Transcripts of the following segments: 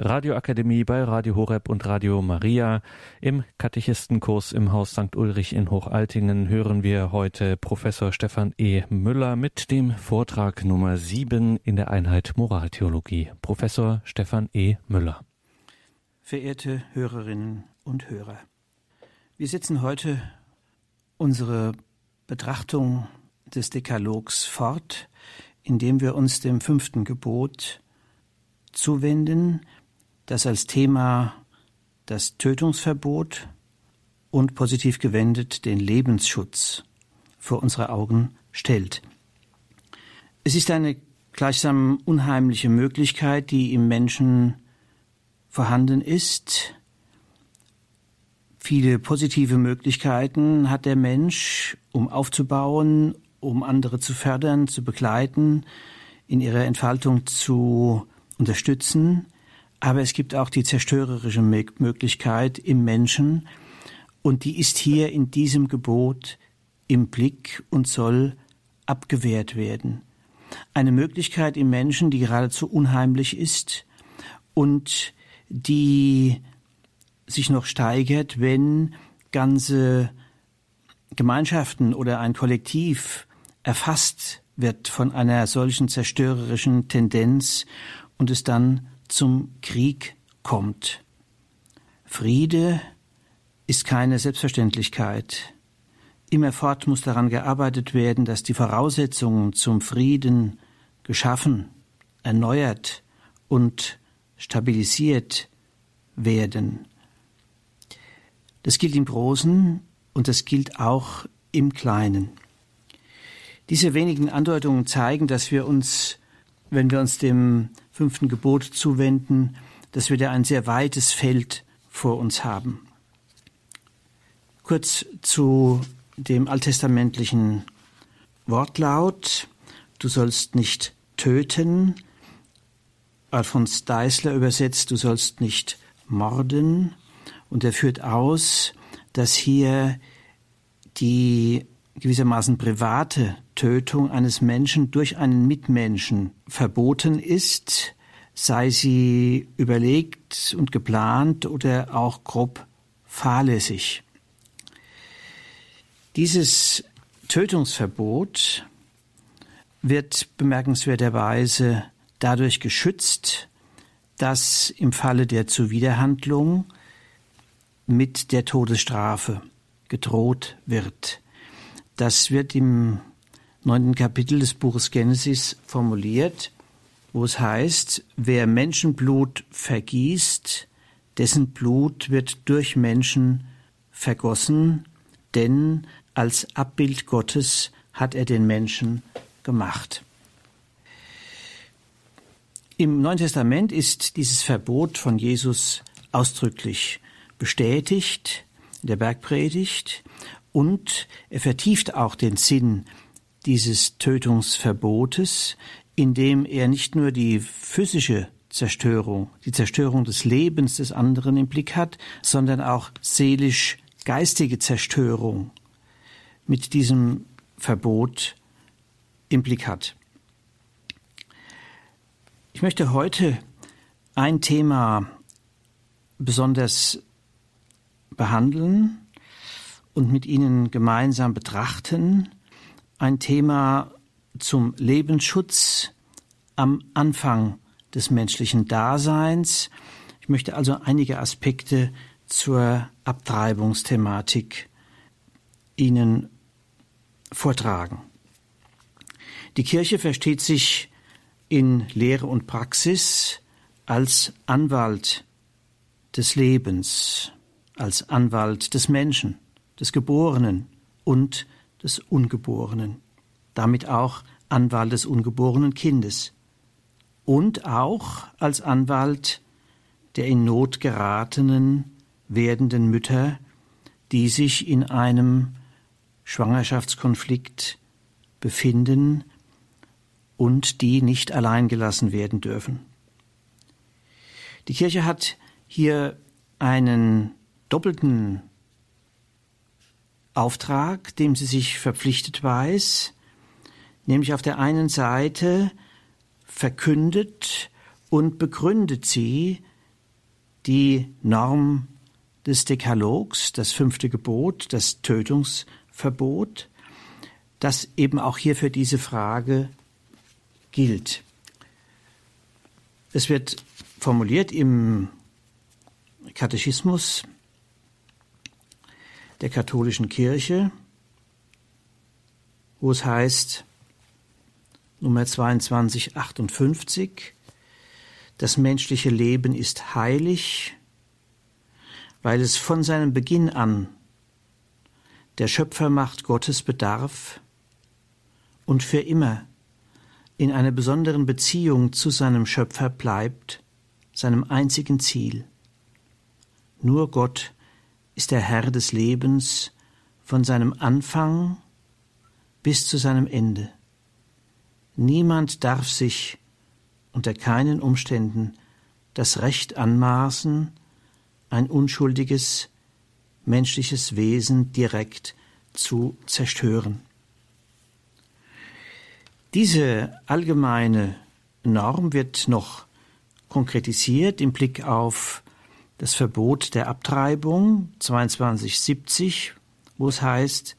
Radioakademie bei Radio Horeb und Radio Maria. Im Katechistenkurs im Haus St. Ulrich in Hochaltingen hören wir heute Professor Stefan E. Müller mit dem Vortrag Nummer 7 in der Einheit Moraltheologie. Professor Stefan E. Müller. Verehrte Hörerinnen und Hörer, wir setzen heute unsere Betrachtung des Dekalogs fort, indem wir uns dem fünften Gebot zuwenden, das als Thema das Tötungsverbot und positiv gewendet den Lebensschutz vor unsere Augen stellt. Es ist eine gleichsam unheimliche Möglichkeit, die im Menschen vorhanden ist. Viele positive Möglichkeiten hat der Mensch, um aufzubauen, um andere zu fördern, zu begleiten, in ihrer Entfaltung zu unterstützen. Aber es gibt auch die zerstörerische Möglichkeit im Menschen und die ist hier in diesem Gebot im Blick und soll abgewehrt werden. Eine Möglichkeit im Menschen, die geradezu unheimlich ist und die sich noch steigert, wenn ganze Gemeinschaften oder ein Kollektiv erfasst wird von einer solchen zerstörerischen Tendenz und es dann zum Krieg kommt. Friede ist keine Selbstverständlichkeit. Immerfort muss daran gearbeitet werden, dass die Voraussetzungen zum Frieden geschaffen, erneuert und stabilisiert werden. Das gilt im Großen und das gilt auch im Kleinen. Diese wenigen Andeutungen zeigen, dass wir uns, wenn wir uns dem fünften Gebot zuwenden, dass wir da ein sehr weites Feld vor uns haben. Kurz zu dem alttestamentlichen Wortlaut. Du sollst nicht töten. Alfons Deisler übersetzt, du sollst nicht morden. Und er führt aus, dass hier die gewissermaßen private Tötung eines Menschen durch einen Mitmenschen verboten ist, sei sie überlegt und geplant oder auch grob fahrlässig. Dieses Tötungsverbot wird bemerkenswerterweise dadurch geschützt, dass im Falle der Zuwiderhandlung mit der Todesstrafe gedroht wird. Das wird im neunten Kapitel des Buches Genesis formuliert, wo es heißt, wer Menschenblut vergießt, dessen Blut wird durch Menschen vergossen, denn als Abbild Gottes hat er den Menschen gemacht. Im Neuen Testament ist dieses Verbot von Jesus ausdrücklich bestätigt in der Bergpredigt und er vertieft auch den Sinn dieses Tötungsverbotes, indem er nicht nur die physische Zerstörung, die Zerstörung des Lebens des anderen im Blick hat, sondern auch seelisch-geistige Zerstörung mit diesem Verbot im Blick hat. Ich möchte heute ein Thema besonders behandeln, und mit Ihnen gemeinsam betrachten. Ein Thema zum Lebensschutz am Anfang des menschlichen Daseins. Ich möchte also einige Aspekte zur Abtreibungsthematik Ihnen vortragen. Die Kirche versteht sich in Lehre und Praxis als Anwalt des Lebens, als Anwalt des Menschen des Geborenen und des Ungeborenen, damit auch Anwalt des ungeborenen Kindes und auch als Anwalt der in Not geratenen werdenden Mütter, die sich in einem Schwangerschaftskonflikt befinden und die nicht allein gelassen werden dürfen. Die Kirche hat hier einen doppelten Auftrag, dem sie sich verpflichtet weiß, nämlich auf der einen Seite verkündet und begründet sie die Norm des Dekalogs, das fünfte Gebot, das Tötungsverbot, das eben auch hier für diese Frage gilt. Es wird formuliert im Katechismus der katholischen Kirche, wo es heißt, Nummer 2258, das menschliche Leben ist heilig, weil es von seinem Beginn an der Schöpfermacht Gottes bedarf und für immer in einer besonderen Beziehung zu seinem Schöpfer bleibt, seinem einzigen Ziel. Nur Gott ist der Herr des Lebens von seinem Anfang bis zu seinem Ende. Niemand darf sich unter keinen Umständen das Recht anmaßen, ein unschuldiges menschliches Wesen direkt zu zerstören. Diese allgemeine Norm wird noch konkretisiert im Blick auf das Verbot der Abtreibung 2270, wo es heißt,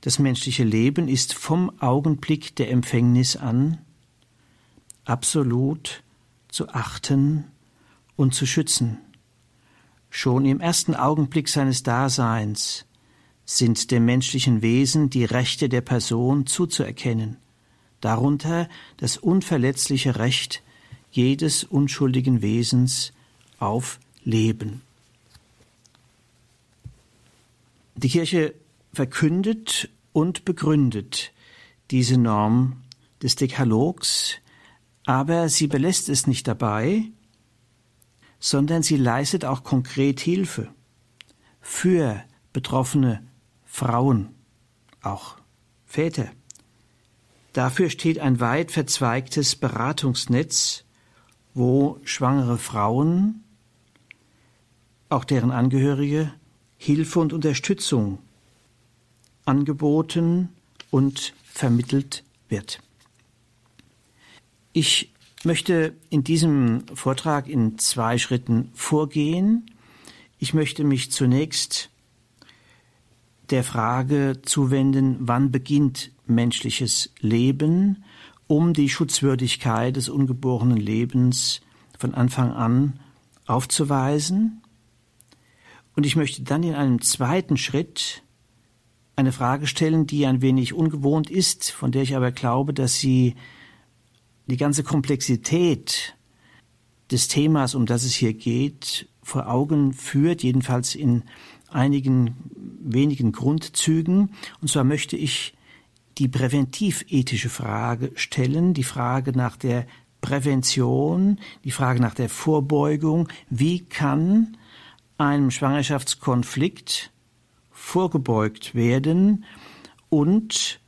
das menschliche Leben ist vom Augenblick der Empfängnis an absolut zu achten und zu schützen. Schon im ersten Augenblick seines Daseins sind dem menschlichen Wesen die Rechte der Person zuzuerkennen, darunter das unverletzliche Recht jedes unschuldigen Wesens auf Leben. Die Kirche verkündet und begründet diese Norm des Dekalogs aber sie belässt es nicht dabei, sondern sie leistet auch konkret Hilfe für betroffene Frauen, auch Väter. Dafür steht ein weit verzweigtes Beratungsnetz, wo schwangere Frauen, auch deren Angehörige, Hilfe und Unterstützung angeboten und vermittelt wird. Ich möchte in diesem Vortrag in zwei Schritten vorgehen. Ich möchte mich zunächst der Frage zuwenden, wann beginnt menschliches Leben, um die Schutzwürdigkeit des ungeborenen Lebens von Anfang an aufzuweisen. Und ich möchte dann in einem zweiten Schritt eine Frage stellen, die ein wenig ungewohnt ist, von der ich aber glaube, dass sie die ganze Komplexität des Themas, um das es hier geht, vor Augen führt, jedenfalls in einigen wenigen Grundzügen. Und zwar möchte ich die präventivethische Frage stellen, die Frage nach der Prävention, die Frage nach der Vorbeugung. Wie kann einem Schwangerschaftskonflikt vorgebeugt werden und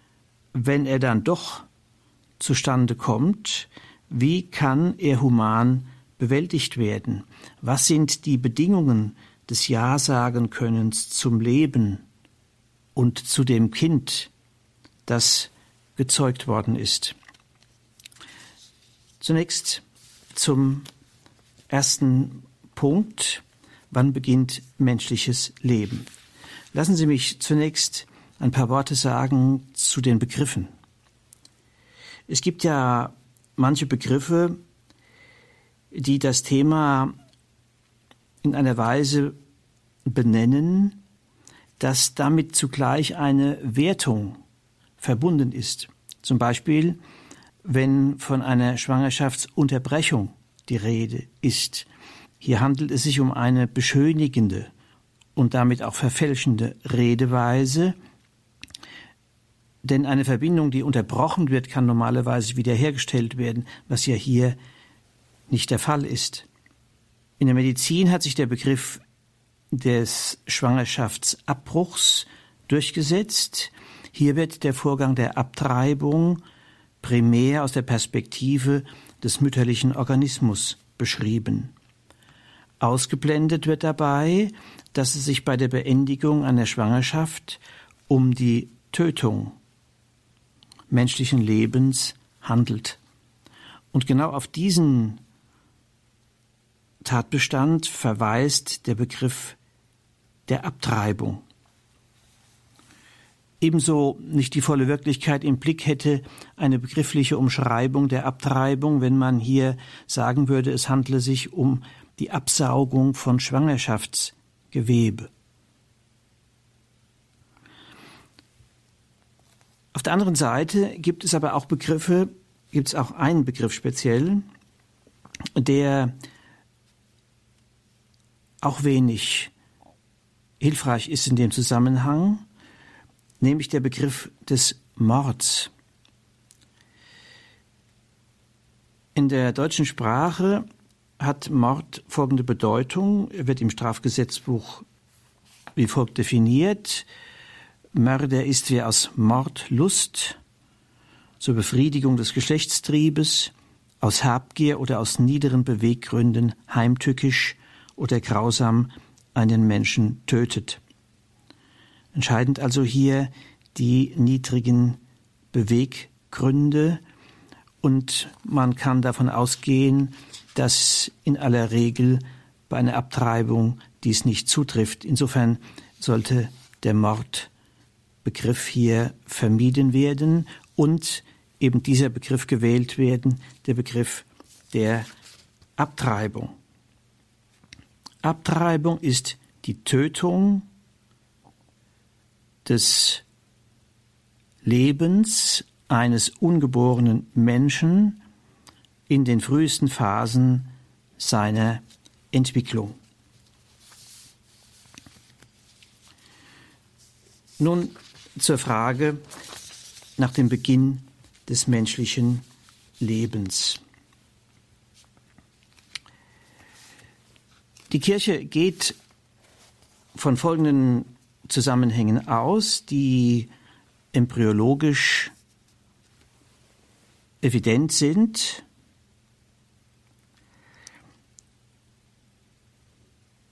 wenn er dann doch zustande kommt, wie kann er human bewältigt werden? Was sind die Bedingungen des Ja-Sagen-Könnens zum Leben und zu dem Kind, das gezeugt worden ist? Zunächst zum ersten Punkt. Wann beginnt menschliches Leben? Lassen Sie mich zunächst ein paar Worte sagen zu den Begriffen. Es gibt ja manche Begriffe, die das Thema in einer Weise benennen, dass damit zugleich eine Wertung verbunden ist. Zum Beispiel, wenn von einer Schwangerschaftsunterbrechung die Rede ist. Hier handelt es sich um eine beschönigende und damit auch verfälschende Redeweise, denn eine Verbindung, die unterbrochen wird, kann normalerweise wiederhergestellt werden, was ja hier nicht der Fall ist. In der Medizin hat sich der Begriff des Schwangerschaftsabbruchs durchgesetzt. Hier wird der Vorgang der Abtreibung primär aus der Perspektive des mütterlichen Organismus beschrieben. Ausgeblendet wird dabei, dass es sich bei der Beendigung einer Schwangerschaft um die Tötung menschlichen Lebens handelt. Und genau auf diesen Tatbestand verweist der Begriff der Abtreibung. Ebenso nicht die volle Wirklichkeit im Blick hätte eine begriffliche Umschreibung der Abtreibung, wenn man hier sagen würde, es handle sich um die Absaugung von Schwangerschaftsgewebe. Auf der anderen Seite gibt es aber auch Begriffe, gibt es auch einen Begriff speziell, der auch wenig hilfreich ist in dem Zusammenhang, nämlich der Begriff des Mords. In der deutschen Sprache hat Mord folgende Bedeutung, er wird im Strafgesetzbuch wie folgt definiert. Mörder ist wer aus Mordlust zur Befriedigung des Geschlechtstriebes, aus Habgier oder aus niederen Beweggründen heimtückisch oder grausam einen Menschen tötet. Entscheidend also hier die niedrigen Beweggründe und man kann davon ausgehen, dass in aller Regel bei einer Abtreibung dies nicht zutrifft. Insofern sollte der Mordbegriff hier vermieden werden und eben dieser Begriff gewählt werden, der Begriff der Abtreibung. Abtreibung ist die Tötung des Lebens eines ungeborenen Menschen in den frühesten Phasen seiner Entwicklung. Nun zur Frage nach dem Beginn des menschlichen Lebens. Die Kirche geht von folgenden Zusammenhängen aus, die embryologisch evident sind.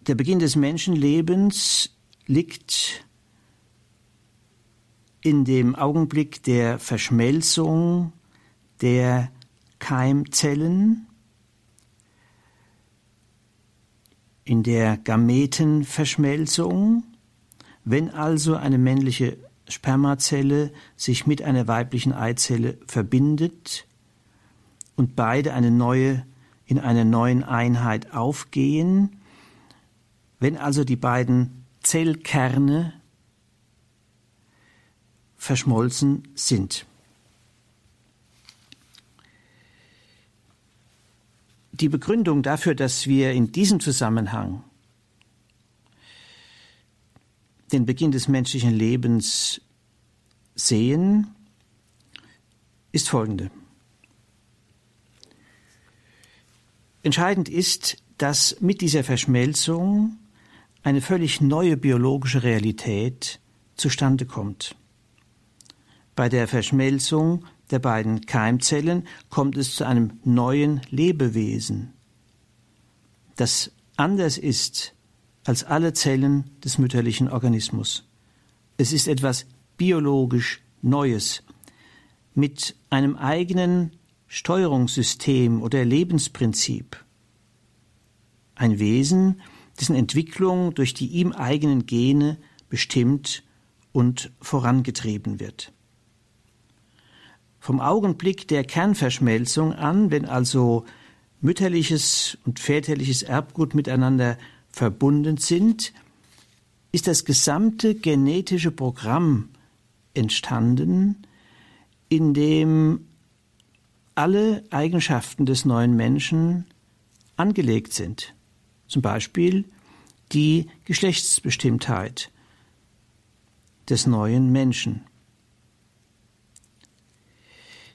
Der Beginn des Menschenlebens liegt in dem Augenblick der Verschmelzung der Keimzellen, in der Gametenverschmelzung, wenn also eine männliche Spermazelle sich mit einer weiblichen Eizelle verbindet und beide eine neue in einer neuen Einheit aufgehen, wenn also die beiden Zellkerne verschmolzen sind. Die Begründung dafür, dass wir in diesem Zusammenhang den Beginn des menschlichen Lebens sehen, ist folgende. Entscheidend ist, dass mit dieser Verschmelzung eine völlig neue biologische Realität zustande kommt. Bei der Verschmelzung der beiden Keimzellen kommt es zu einem neuen Lebewesen, das anders ist als alle Zellen des mütterlichen Organismus. Es ist etwas biologisch Neues mit einem eigenen Steuerungssystem oder Lebensprinzip. Ein Wesen, dessen Entwicklung durch die ihm eigenen Gene bestimmt und vorangetrieben wird. Vom Augenblick der Kernverschmelzung an, wenn also mütterliches und väterliches Erbgut miteinander verbunden sind, ist das gesamte genetische Programm entstanden, in dem alle Eigenschaften des neuen Menschen angelegt sind. Zum Beispiel die Geschlechtsbestimmtheit des neuen Menschen.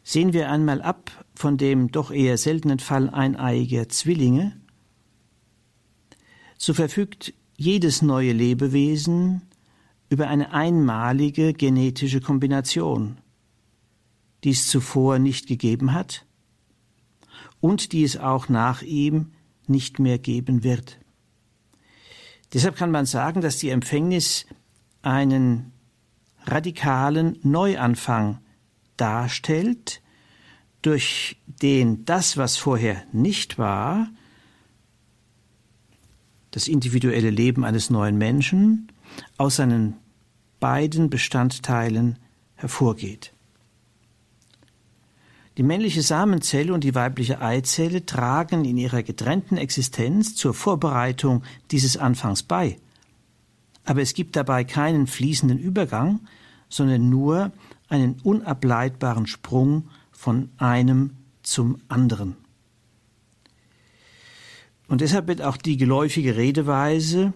Sehen wir einmal ab von dem doch eher seltenen Fall eineiiger Zwillinge, so verfügt jedes neue Lebewesen über eine einmalige genetische Kombination, die es zuvor nicht gegeben hat und die es auch nach ihm nicht mehr geben wird. Deshalb kann man sagen, dass die Empfängnis einen radikalen Neuanfang darstellt, durch den das, was vorher nicht war, das individuelle Leben eines neuen Menschen aus seinen beiden Bestandteilen hervorgeht. Die männliche Samenzelle und die weibliche Eizelle tragen in ihrer getrennten Existenz zur Vorbereitung dieses Anfangs bei. Aber es gibt dabei keinen fließenden Übergang, sondern nur einen unableitbaren Sprung von einem zum anderen. Und deshalb wird auch die geläufige Redeweise,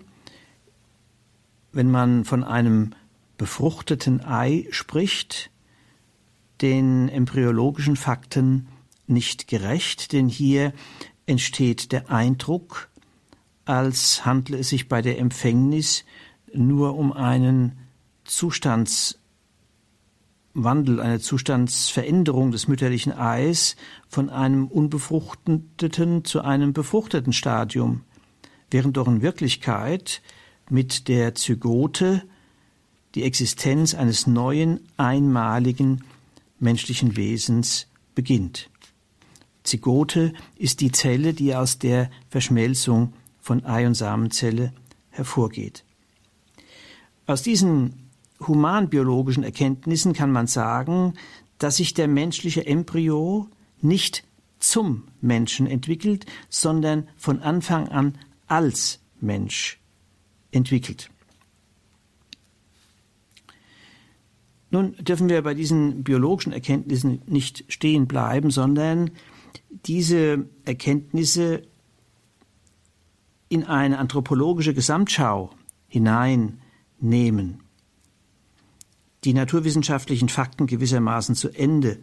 wenn man von einem befruchteten Ei spricht, den embryologischen Fakten nicht gerecht, denn hier entsteht der Eindruck, als handle es sich bei der Empfängnis nur um einen Zustands Wandel, eine Zustandsveränderung des mütterlichen Eis von einem unbefruchteten zu einem befruchteten Stadium, während doch in Wirklichkeit mit der Zygote die Existenz eines neuen, einmaligen menschlichen Wesens beginnt. Zygote ist die Zelle, die aus der Verschmelzung von Ei und Samenzelle hervorgeht. Aus diesen humanbiologischen Erkenntnissen kann man sagen, dass sich der menschliche Embryo nicht zum Menschen entwickelt, sondern von Anfang an als Mensch entwickelt. Nun dürfen wir bei diesen biologischen Erkenntnissen nicht stehen bleiben, sondern diese Erkenntnisse in eine anthropologische Gesamtschau hineinnehmen die naturwissenschaftlichen Fakten gewissermaßen zu Ende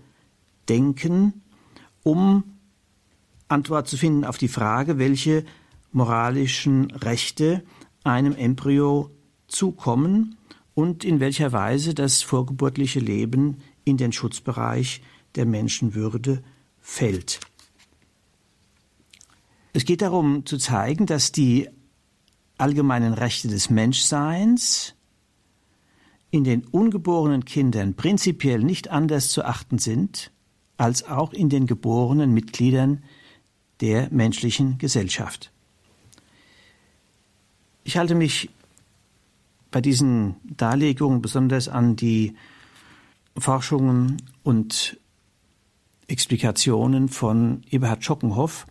denken, um Antwort zu finden auf die Frage, welche moralischen Rechte einem Embryo zukommen und in welcher Weise das vorgeburtliche Leben in den Schutzbereich der Menschenwürde fällt. Es geht darum zu zeigen, dass die allgemeinen Rechte des Menschseins in den ungeborenen Kindern prinzipiell nicht anders zu achten sind als auch in den geborenen Mitgliedern der menschlichen Gesellschaft. Ich halte mich bei diesen Darlegungen besonders an die Forschungen und Explikationen von Eberhard Schockenhoff,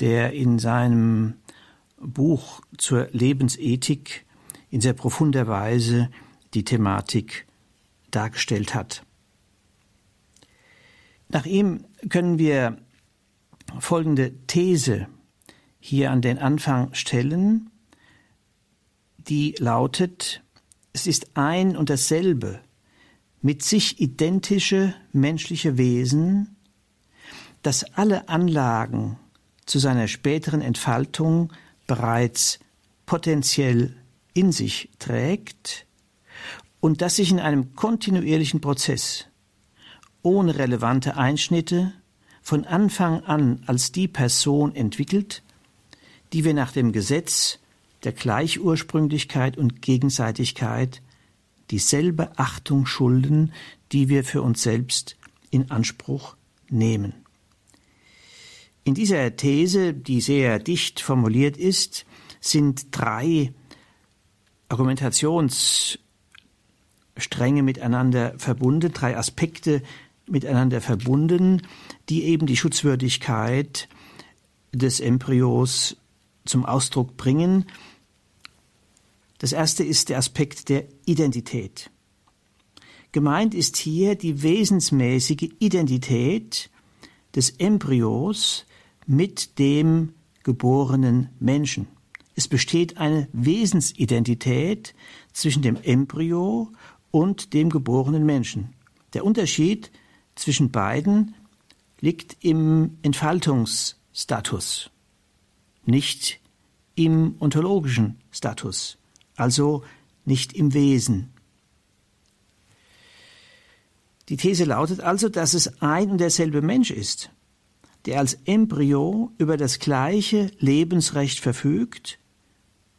der in seinem Buch zur Lebensethik in sehr profunder Weise die Thematik dargestellt hat. Nach ihm können wir folgende These hier an den Anfang stellen, die lautet, es ist ein und dasselbe, mit sich identische menschliche Wesen, das alle Anlagen zu seiner späteren Entfaltung bereits potenziell in sich trägt, und das sich in einem kontinuierlichen Prozess ohne relevante Einschnitte von Anfang an als die Person entwickelt, die wir nach dem Gesetz der Gleichursprünglichkeit und Gegenseitigkeit dieselbe Achtung schulden, die wir für uns selbst in Anspruch nehmen. In dieser These, die sehr dicht formuliert ist, sind drei Argumentations Stränge miteinander verbunden, drei Aspekte miteinander verbunden, die eben die Schutzwürdigkeit des Embryos zum Ausdruck bringen. Das erste ist der Aspekt der Identität. Gemeint ist hier die wesensmäßige Identität des Embryos mit dem geborenen Menschen. Es besteht eine Wesensidentität zwischen dem Embryo und dem geborenen Menschen. Der Unterschied zwischen beiden liegt im Entfaltungsstatus, nicht im ontologischen Status, also nicht im Wesen. Die These lautet also, dass es ein und derselbe Mensch ist, der als Embryo über das gleiche Lebensrecht verfügt,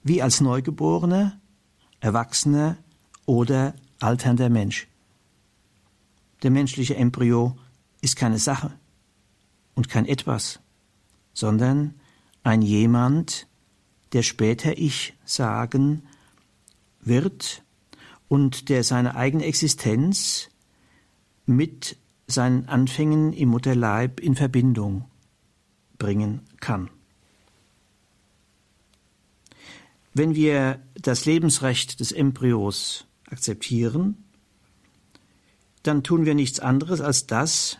wie als Neugeborener, Erwachsener oder alternder Mensch. Der menschliche Embryo ist keine Sache und kein Etwas, sondern ein jemand, der später Ich sagen wird und der seine eigene Existenz mit seinen Anfängen im Mutterleib in Verbindung bringen kann. Wenn wir das Lebensrecht des Embryos akzeptieren, dann tun wir nichts anderes als das,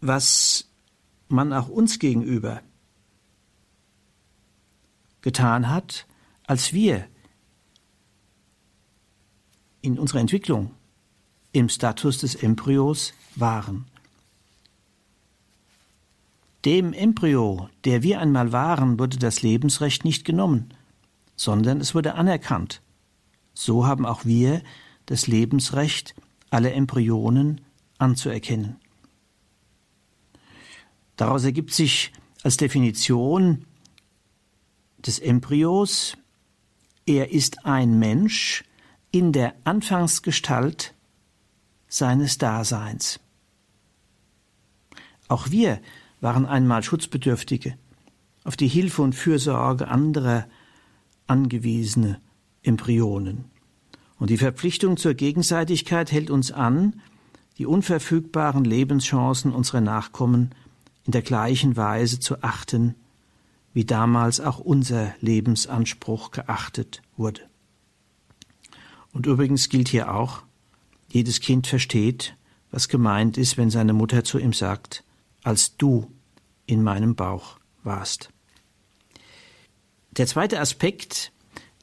was man auch uns gegenüber getan hat, als wir in unserer Entwicklung im Status des Embryos waren. Dem Embryo, der wir einmal waren, wurde das Lebensrecht nicht genommen, sondern es wurde anerkannt. So haben auch wir das Lebensrecht, alle Embryonen anzuerkennen. Daraus ergibt sich als Definition des Embryos, er ist ein Mensch in der Anfangsgestalt seines Daseins. Auch wir waren einmal Schutzbedürftige, auf die Hilfe und Fürsorge anderer angewiesene Embryonen. Und die Verpflichtung zur Gegenseitigkeit hält uns an, die unverfügbaren Lebenschancen unserer Nachkommen in der gleichen Weise zu achten, wie damals auch unser Lebensanspruch geachtet wurde. Und übrigens gilt hier auch, jedes Kind versteht, was gemeint ist, wenn seine Mutter zu ihm sagt, als du in meinem Bauch warst. Der zweite Aspekt,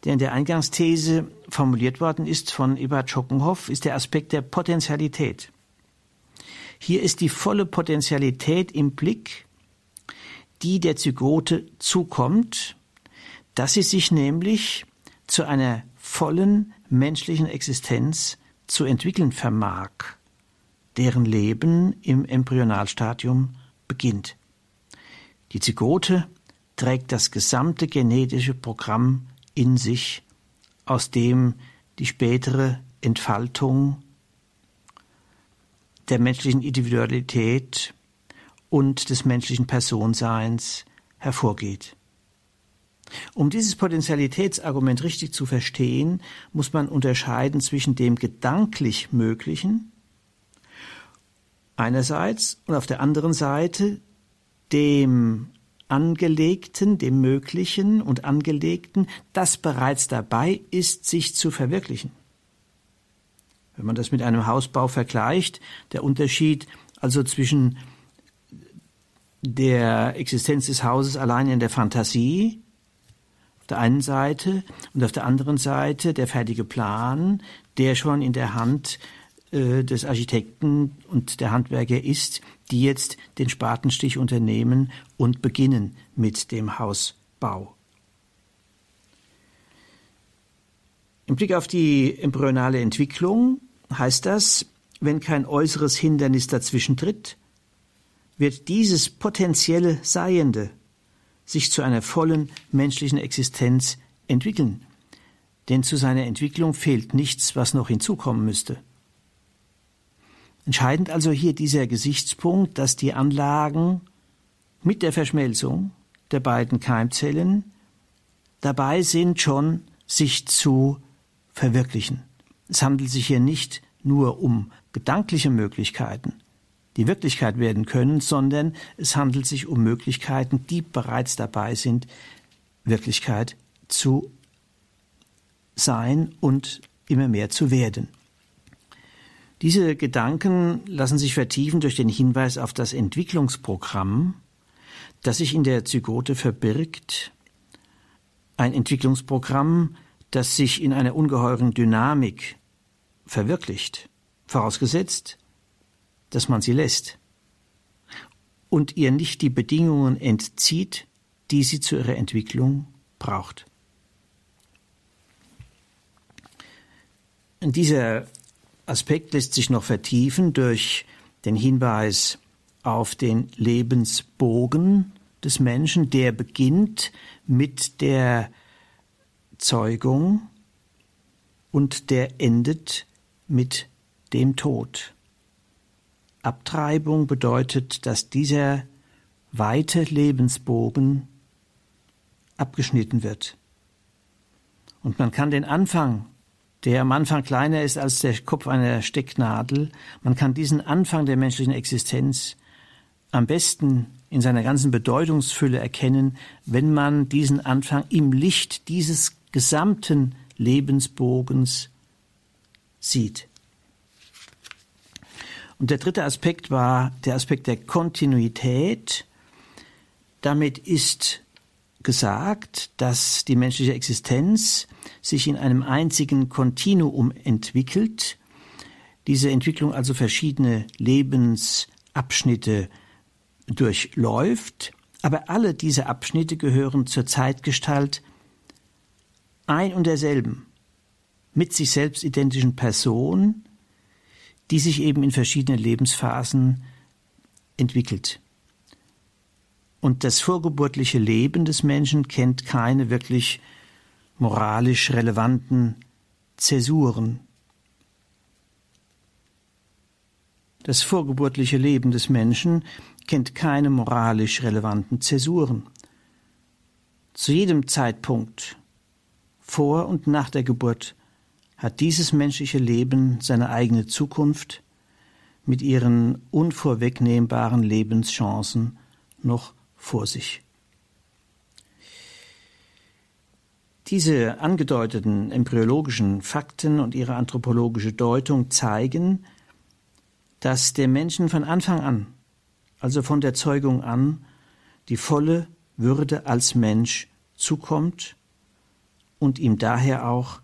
der in der Eingangsthese formuliert worden ist von Ebert Schockenhoff, ist der Aspekt der Potentialität. Hier ist die volle Potentialität im Blick, die der Zygote zukommt, dass sie sich nämlich zu einer vollen menschlichen Existenz zu entwickeln vermag, deren Leben im Embryonalstadium beginnt. Die Zygote trägt das gesamte genetische Programm in sich, aus dem die spätere Entfaltung der menschlichen Individualität und des menschlichen Personseins hervorgeht. Um dieses Potentialitätsargument richtig zu verstehen, muss man unterscheiden zwischen dem gedanklich Möglichen einerseits und auf der anderen Seite dem Angelegten, dem Möglichen und Angelegten, das bereits dabei ist, sich zu verwirklichen. Wenn man das mit einem Hausbau vergleicht, der Unterschied also zwischen der Existenz des Hauses allein in der Fantasie auf der einen Seite und auf der anderen Seite der fertige Plan, der schon in der Hand äh, des Architekten und der Handwerker ist, die jetzt den Spatenstich unternehmen und beginnen mit dem Hausbau. Im Blick auf die embryonale Entwicklung heißt das, wenn kein äußeres Hindernis dazwischen tritt, wird dieses potenzielle Seiende sich zu einer vollen menschlichen Existenz entwickeln. Denn zu seiner Entwicklung fehlt nichts, was noch hinzukommen müsste. Entscheidend also hier dieser Gesichtspunkt, dass die Anlagen mit der Verschmelzung der beiden Keimzellen dabei sind, schon sich zu verwirklichen. Es handelt sich hier nicht nur um gedankliche Möglichkeiten, die Wirklichkeit werden können, sondern es handelt sich um Möglichkeiten, die bereits dabei sind, Wirklichkeit zu sein und immer mehr zu werden. Diese Gedanken lassen sich vertiefen durch den Hinweis auf das Entwicklungsprogramm, das sich in der Zygote verbirgt. Ein Entwicklungsprogramm, das sich in einer ungeheuren Dynamik verwirklicht, vorausgesetzt, dass man sie lässt und ihr nicht die Bedingungen entzieht, die sie zu ihrer Entwicklung braucht. Dieser Aspekt lässt sich noch vertiefen durch den Hinweis auf den Lebensbogen des Menschen, der beginnt mit der Zeugung und der endet mit dem Tod. Abtreibung bedeutet, dass dieser weite Lebensbogen abgeschnitten wird. Und man kann den Anfang, der am Anfang kleiner ist als der Kopf einer Stecknadel, man kann diesen Anfang der menschlichen Existenz am besten in seiner ganzen Bedeutungsfülle erkennen, wenn man diesen Anfang im Licht dieses gesamten Lebensbogens sieht. Und der dritte Aspekt war der Aspekt der Kontinuität. Damit ist gesagt, dass die menschliche Existenz sich in einem einzigen Kontinuum entwickelt, diese Entwicklung also verschiedene Lebensabschnitte durchläuft, aber alle diese Abschnitte gehören zur Zeitgestalt ein und derselben, mit sich selbst identischen Person, die sich eben in verschiedenen Lebensphasen entwickelt. Und das vorgeburtliche Leben des Menschen kennt keine wirklich moralisch relevanten Zäsuren. Das vorgeburtliche Leben des Menschen kennt keine moralisch relevanten Zäsuren. Zu jedem Zeitpunkt, vor und nach der Geburt, hat dieses menschliche Leben seine eigene Zukunft mit ihren unvorwegnehmbaren Lebenschancen noch vor sich. Diese angedeuteten embryologischen Fakten und ihre anthropologische Deutung zeigen, dass der Menschen von Anfang an, also von der Zeugung an, die volle Würde als Mensch zukommt und ihm daher auch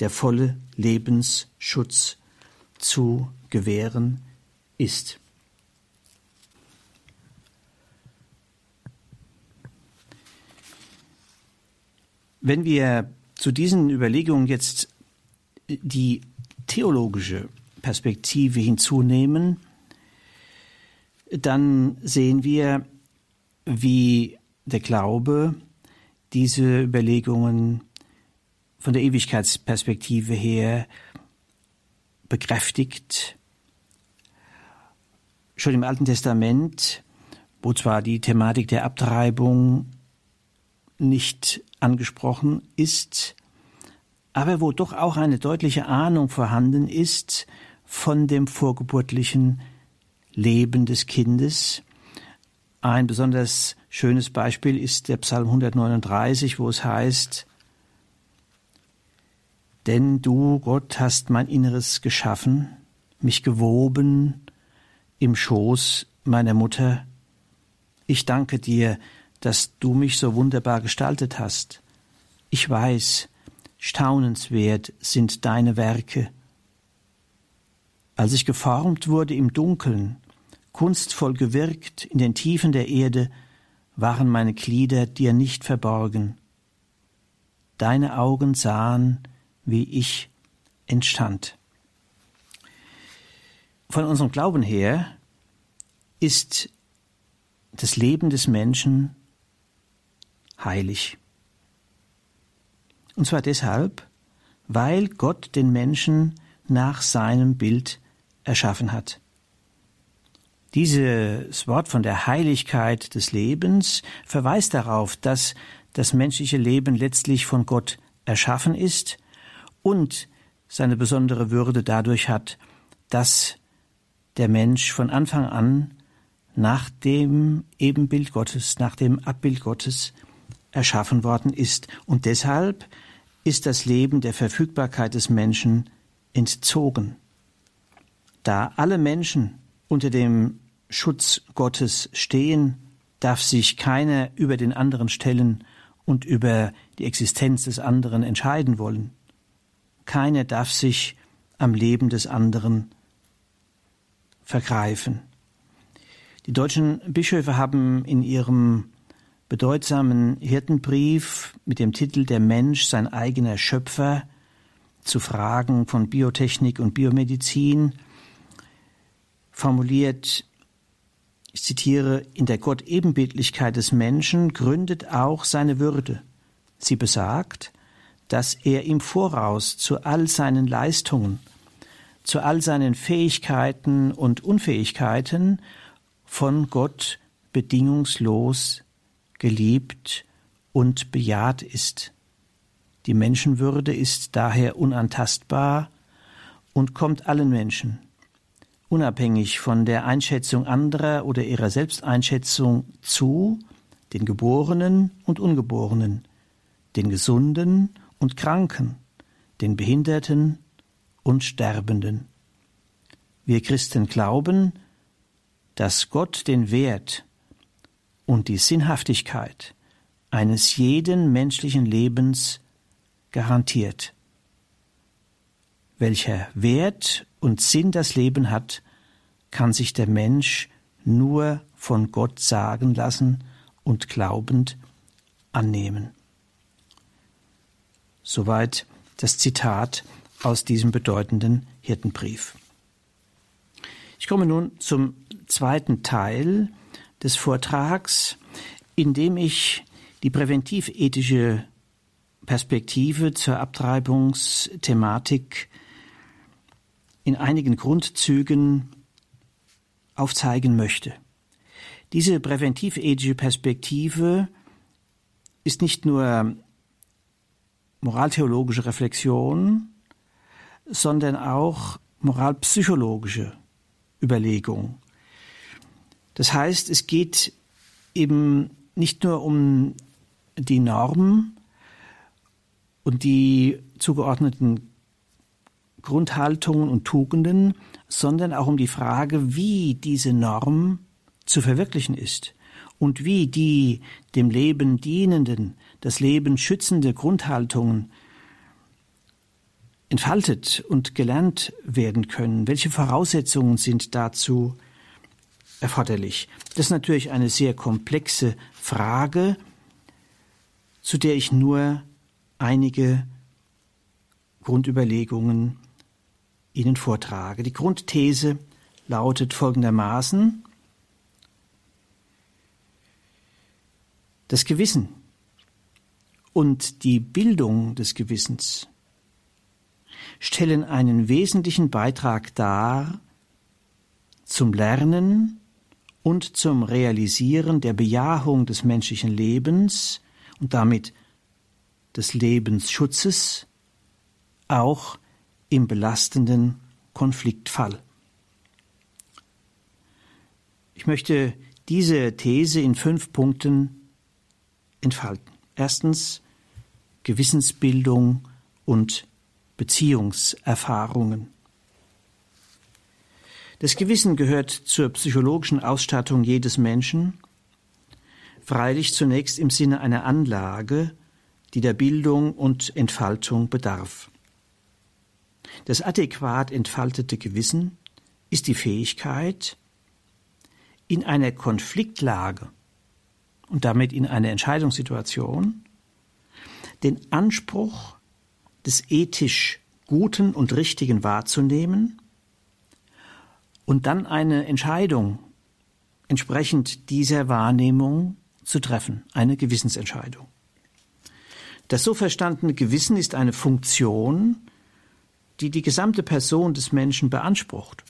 der volle Lebensschutz zu gewähren ist. Wenn wir zu diesen Überlegungen jetzt die theologische Perspektive hinzunehmen, dann sehen wir, wie der Glaube diese Überlegungen von der Ewigkeitsperspektive her bekräftigt. Schon im Alten Testament, wo zwar die Thematik der Abtreibung nicht angesprochen ist, aber wo doch auch eine deutliche Ahnung vorhanden ist von dem vorgeburtlichen Leben des Kindes. Ein besonders schönes Beispiel ist der Psalm 139, wo es heißt, denn du, Gott, hast mein Inneres geschaffen, mich gewoben im Schoß meiner Mutter. Ich danke dir, dass du mich so wunderbar gestaltet hast. Ich weiß, staunenswert sind deine Werke. Als ich geformt wurde im Dunkeln, kunstvoll gewirkt in den Tiefen der Erde, waren meine Glieder dir nicht verborgen. Deine Augen sahen, wie ich entstand. Von unserem Glauben her ist das Leben des Menschen heilig. Und zwar deshalb, weil Gott den Menschen nach seinem Bild erschaffen hat. Dieses Wort von der Heiligkeit des Lebens verweist darauf, dass das menschliche Leben letztlich von Gott erschaffen ist und seine besondere Würde dadurch hat, dass der Mensch von Anfang an nach dem Ebenbild Gottes, nach dem Abbild Gottes erschaffen worden ist. Und deshalb ist das Leben der Verfügbarkeit des Menschen entzogen. Da alle Menschen unter dem Schutz Gottes stehen, darf sich keiner über den anderen stellen und über die Existenz des anderen entscheiden wollen. Keiner darf sich am Leben des anderen vergreifen. Die deutschen Bischöfe haben in ihrem bedeutsamen Hirtenbrief mit dem Titel Der Mensch sein eigener Schöpfer zu Fragen von Biotechnik und Biomedizin formuliert, ich zitiere, in der Gott-Ebenbildlichkeit des Menschen gründet auch seine Würde. Sie besagt, dass er im Voraus zu all seinen Leistungen, zu all seinen Fähigkeiten und Unfähigkeiten von Gott bedingungslos geliebt und bejaht ist. Die Menschenwürde ist daher unantastbar und kommt allen Menschen, unabhängig von der Einschätzung anderer oder ihrer Selbsteinschätzung zu, den Geborenen und Ungeborenen, den Gesunden und Kranken, den Behinderten und Sterbenden. Wir Christen glauben, dass Gott den Wert und die Sinnhaftigkeit eines jeden menschlichen Lebens garantiert. Welcher Wert und Sinn das Leben hat, kann sich der Mensch nur von Gott sagen lassen und glaubend annehmen. Soweit das Zitat aus diesem bedeutenden Hirtenbrief. Ich komme nun zum zweiten Teil des Vortrags, in dem ich die präventivethische Perspektive zur Abtreibungsthematik in einigen Grundzügen aufzeigen möchte. Diese präventivethische Perspektive ist nicht nur moraltheologische Reflexion, sondern auch moralpsychologische Überlegung. Das heißt, es geht eben nicht nur um die Norm und die zugeordneten Grundhaltungen und Tugenden, sondern auch um die Frage, wie diese Norm zu verwirklichen ist und wie die dem Leben dienenden, das Leben schützende Grundhaltungen entfaltet und gelernt werden können. Welche Voraussetzungen sind dazu erforderlich? Das ist natürlich eine sehr komplexe Frage, zu der ich nur einige Grundüberlegungen Ihnen vortrage. Die Grundthese lautet folgendermaßen Das Gewissen und die Bildung des Gewissens stellen einen wesentlichen Beitrag dar zum Lernen und zum Realisieren der Bejahung des menschlichen Lebens und damit des Lebensschutzes, auch im belastenden Konfliktfall. Ich möchte diese These in fünf Punkten entfalten. Erstens Gewissensbildung und Beziehungserfahrungen. Das Gewissen gehört zur psychologischen Ausstattung jedes Menschen, freilich zunächst im Sinne einer Anlage, die der Bildung und Entfaltung bedarf. Das adäquat entfaltete Gewissen ist die Fähigkeit, in einer Konfliktlage und damit in einer Entscheidungssituation den Anspruch des ethisch Guten und Richtigen wahrzunehmen und dann eine Entscheidung entsprechend dieser Wahrnehmung zu treffen, eine Gewissensentscheidung. Das so verstandene Gewissen ist eine Funktion, die die gesamte Person des Menschen beansprucht.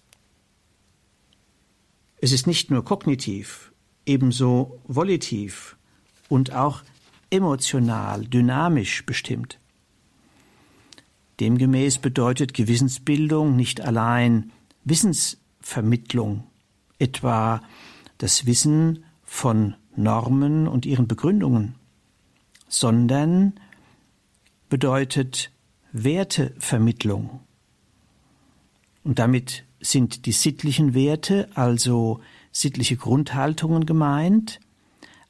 Es ist nicht nur kognitiv, ebenso volitiv und auch emotional, dynamisch bestimmt. Demgemäß bedeutet Gewissensbildung nicht allein Wissensvermittlung, etwa das Wissen von Normen und ihren Begründungen, sondern bedeutet Wertevermittlung. Und damit sind die sittlichen Werte, also sittliche Grundhaltungen gemeint,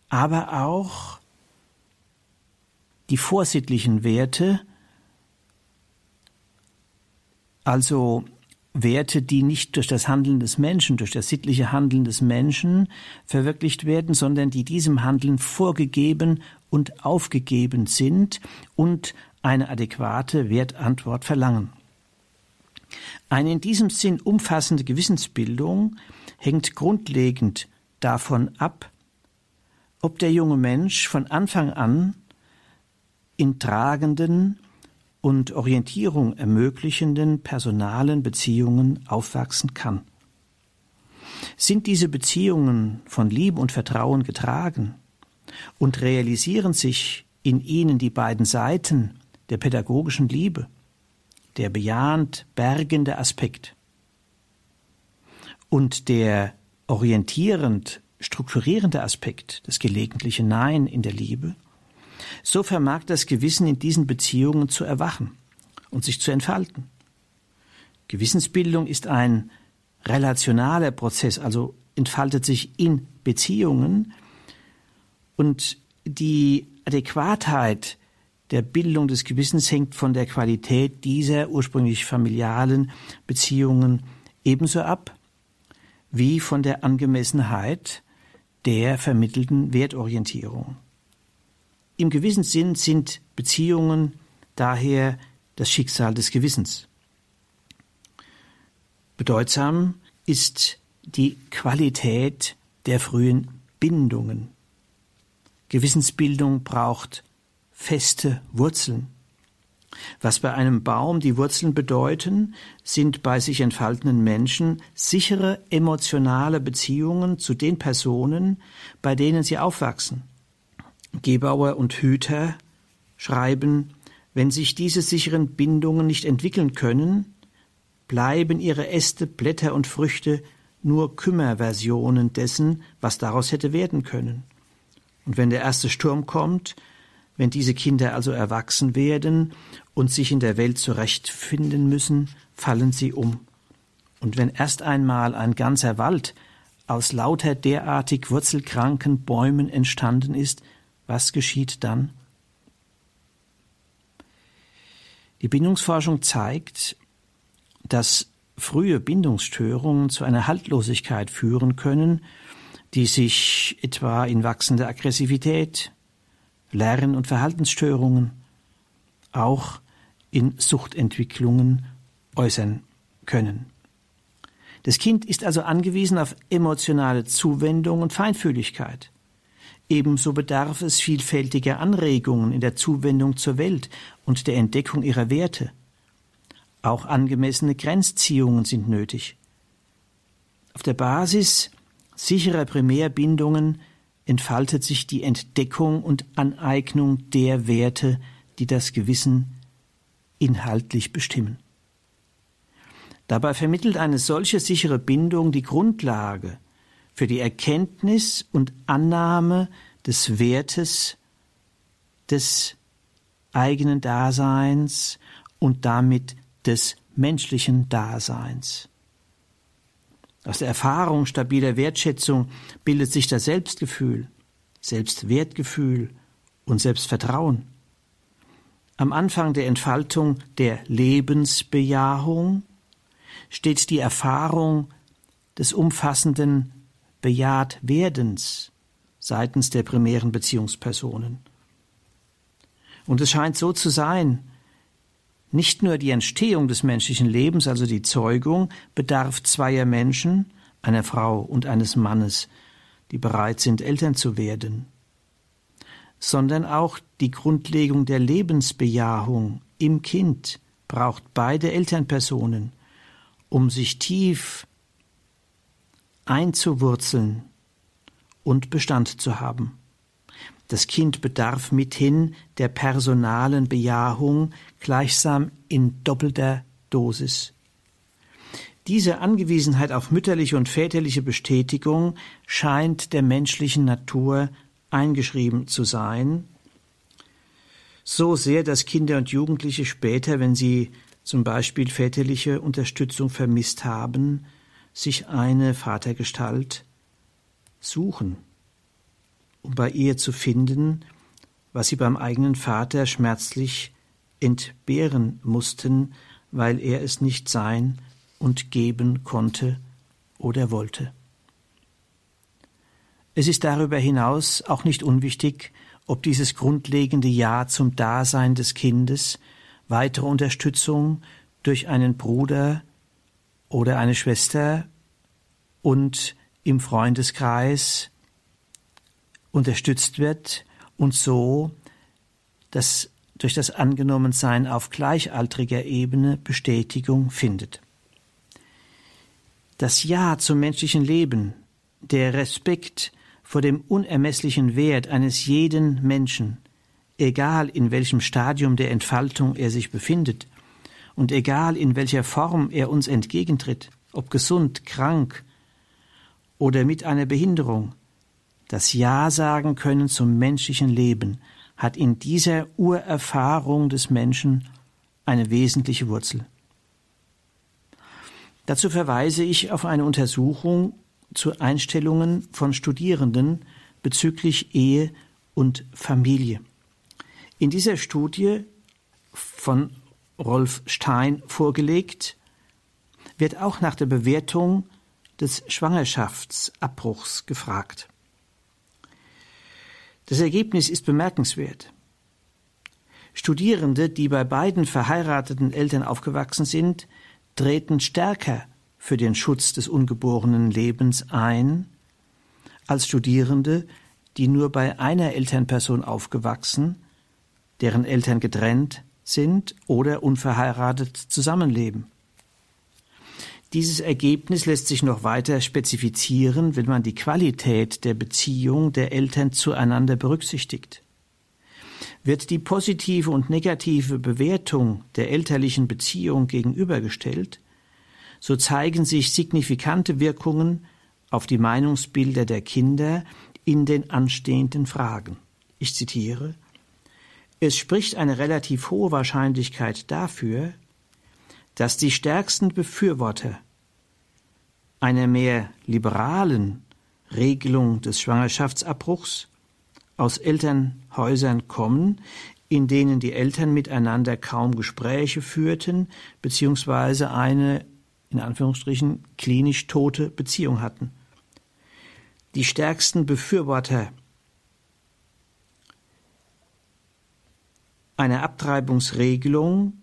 aber auch die vorsittlichen Werte, also Werte, die nicht durch das Handeln des Menschen, durch das sittliche Handeln des Menschen verwirklicht werden, sondern die diesem Handeln vorgegeben und aufgegeben sind und eine adäquate Wertantwort verlangen. Eine in diesem Sinn umfassende Gewissensbildung hängt grundlegend davon ab, ob der junge Mensch von Anfang an in tragenden und Orientierung ermöglichenden personalen Beziehungen aufwachsen kann. Sind diese Beziehungen von Liebe und Vertrauen getragen und realisieren sich in ihnen die beiden Seiten der pädagogischen Liebe, der bejahend bergende Aspekt und der orientierend strukturierende Aspekt, das gelegentliche Nein in der Liebe, so vermag das Gewissen in diesen Beziehungen zu erwachen und sich zu entfalten. Gewissensbildung ist ein relationaler Prozess, also entfaltet sich in Beziehungen und die Adäquatheit der Bildung des Gewissens hängt von der Qualität dieser ursprünglich familialen Beziehungen ebenso ab wie von der Angemessenheit der vermittelten Wertorientierung. Im gewissen Sinn sind Beziehungen daher das Schicksal des Gewissens. Bedeutsam ist die Qualität der frühen Bindungen. Gewissensbildung braucht feste Wurzeln. Was bei einem Baum die Wurzeln bedeuten, sind bei sich entfaltenden Menschen sichere emotionale Beziehungen zu den Personen, bei denen sie aufwachsen. Gebauer und Hüter schreiben, wenn sich diese sicheren Bindungen nicht entwickeln können, bleiben ihre Äste, Blätter und Früchte nur Kümmerversionen dessen, was daraus hätte werden können. Und wenn der erste Sturm kommt, wenn diese Kinder also erwachsen werden und sich in der Welt zurechtfinden müssen, fallen sie um. Und wenn erst einmal ein ganzer Wald aus lauter derartig wurzelkranken Bäumen entstanden ist, was geschieht dann? Die Bindungsforschung zeigt, dass frühe Bindungsstörungen zu einer Haltlosigkeit führen können, die sich etwa in wachsender Aggressivität, Lern- und Verhaltensstörungen, auch in Suchtentwicklungen äußern können. Das Kind ist also angewiesen auf emotionale Zuwendung und Feinfühligkeit. Ebenso bedarf es vielfältiger Anregungen in der Zuwendung zur Welt und der Entdeckung ihrer Werte. Auch angemessene Grenzziehungen sind nötig. Auf der Basis sicherer Primärbindungen entfaltet sich die Entdeckung und Aneignung der Werte, die das Gewissen inhaltlich bestimmen. Dabei vermittelt eine solche sichere Bindung die Grundlage für die Erkenntnis und Annahme des Wertes des eigenen Daseins und damit des menschlichen Daseins. Aus der Erfahrung stabiler Wertschätzung bildet sich das Selbstgefühl, Selbstwertgefühl und Selbstvertrauen. Am Anfang der Entfaltung der Lebensbejahung steht die Erfahrung des umfassenden Bejahtwerdens seitens der primären Beziehungspersonen. Und es scheint so zu sein, nicht nur die Entstehung des menschlichen Lebens, also die Zeugung, bedarf zweier Menschen, einer Frau und eines Mannes, die bereit sind, Eltern zu werden, sondern auch die Grundlegung der Lebensbejahung im Kind braucht beide Elternpersonen, um sich tief einzuwurzeln und Bestand zu haben. Das Kind bedarf mithin der personalen Bejahung gleichsam in doppelter Dosis. Diese Angewiesenheit auf mütterliche und väterliche Bestätigung scheint der menschlichen Natur eingeschrieben zu sein, so sehr, dass Kinder und Jugendliche später, wenn sie zum Beispiel väterliche Unterstützung vermisst haben, sich eine Vatergestalt suchen um bei ihr zu finden, was sie beim eigenen Vater schmerzlich entbehren mussten, weil er es nicht sein und geben konnte oder wollte. Es ist darüber hinaus auch nicht unwichtig, ob dieses grundlegende Ja zum Dasein des Kindes weitere Unterstützung durch einen Bruder oder eine Schwester und im Freundeskreis unterstützt wird und so dass durch das Angenommensein auf gleichaltriger Ebene Bestätigung findet. Das Ja zum menschlichen Leben, der Respekt vor dem unermesslichen Wert eines jeden Menschen, egal in welchem Stadium der Entfaltung er sich befindet und egal in welcher Form er uns entgegentritt, ob gesund, krank oder mit einer Behinderung, das Ja sagen können zum menschlichen Leben hat in dieser Urerfahrung des Menschen eine wesentliche Wurzel. Dazu verweise ich auf eine Untersuchung zu Einstellungen von Studierenden bezüglich Ehe und Familie. In dieser Studie von Rolf Stein vorgelegt, wird auch nach der Bewertung des Schwangerschaftsabbruchs gefragt. Das Ergebnis ist bemerkenswert. Studierende, die bei beiden verheirateten Eltern aufgewachsen sind, treten stärker für den Schutz des ungeborenen Lebens ein als Studierende, die nur bei einer Elternperson aufgewachsen, deren Eltern getrennt sind oder unverheiratet zusammenleben. Dieses Ergebnis lässt sich noch weiter spezifizieren, wenn man die Qualität der Beziehung der Eltern zueinander berücksichtigt. Wird die positive und negative Bewertung der elterlichen Beziehung gegenübergestellt, so zeigen sich signifikante Wirkungen auf die Meinungsbilder der Kinder in den anstehenden Fragen. Ich zitiere Es spricht eine relativ hohe Wahrscheinlichkeit dafür, dass die stärksten Befürworter einer mehr liberalen Regelung des Schwangerschaftsabbruchs aus Elternhäusern kommen, in denen die Eltern miteinander kaum Gespräche führten, beziehungsweise eine, in Anführungsstrichen, klinisch tote Beziehung hatten. Die stärksten Befürworter einer Abtreibungsregelung,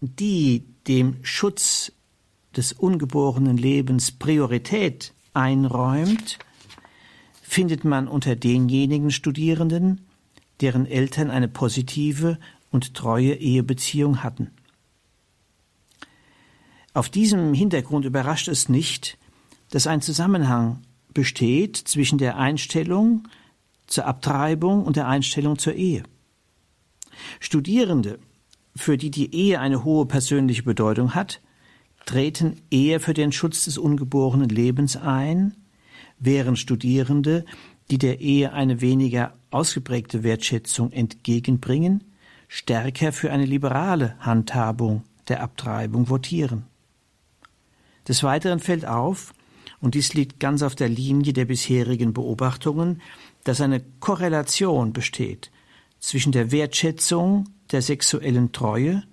die dem Schutz des ungeborenen Lebens Priorität einräumt, findet man unter denjenigen Studierenden, deren Eltern eine positive und treue Ehebeziehung hatten. Auf diesem Hintergrund überrascht es nicht, dass ein Zusammenhang besteht zwischen der Einstellung zur Abtreibung und der Einstellung zur Ehe. Studierende für die die Ehe eine hohe persönliche Bedeutung hat, treten eher für den Schutz des ungeborenen Lebens ein, während Studierende, die der Ehe eine weniger ausgeprägte Wertschätzung entgegenbringen, stärker für eine liberale Handhabung der Abtreibung votieren. Des Weiteren fällt auf, und dies liegt ganz auf der Linie der bisherigen Beobachtungen, dass eine Korrelation besteht zwischen der Wertschätzung der sexuellen Treue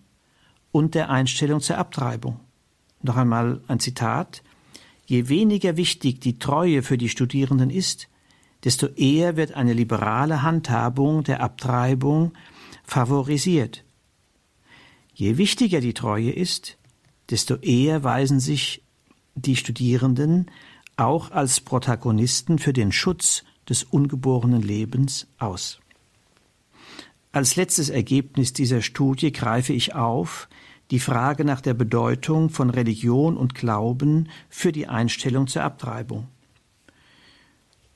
und der Einstellung zur Abtreibung. Noch einmal ein Zitat. Je weniger wichtig die Treue für die Studierenden ist, desto eher wird eine liberale Handhabung der Abtreibung favorisiert. Je wichtiger die Treue ist, desto eher weisen sich die Studierenden auch als Protagonisten für den Schutz des ungeborenen Lebens aus. Als letztes Ergebnis dieser Studie greife ich auf die Frage nach der Bedeutung von Religion und Glauben für die Einstellung zur Abtreibung.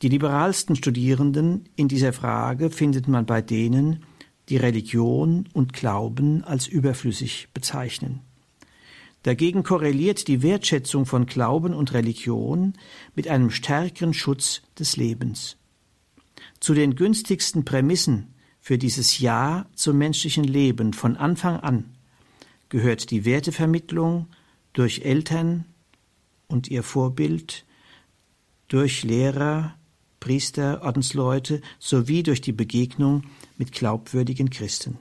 Die liberalsten Studierenden in dieser Frage findet man bei denen, die Religion und Glauben als überflüssig bezeichnen. Dagegen korreliert die Wertschätzung von Glauben und Religion mit einem stärkeren Schutz des Lebens. Zu den günstigsten Prämissen für dieses Ja zum menschlichen Leben von Anfang an gehört die Wertevermittlung durch Eltern und ihr Vorbild, durch Lehrer, Priester, Ordensleute sowie durch die Begegnung mit glaubwürdigen Christen.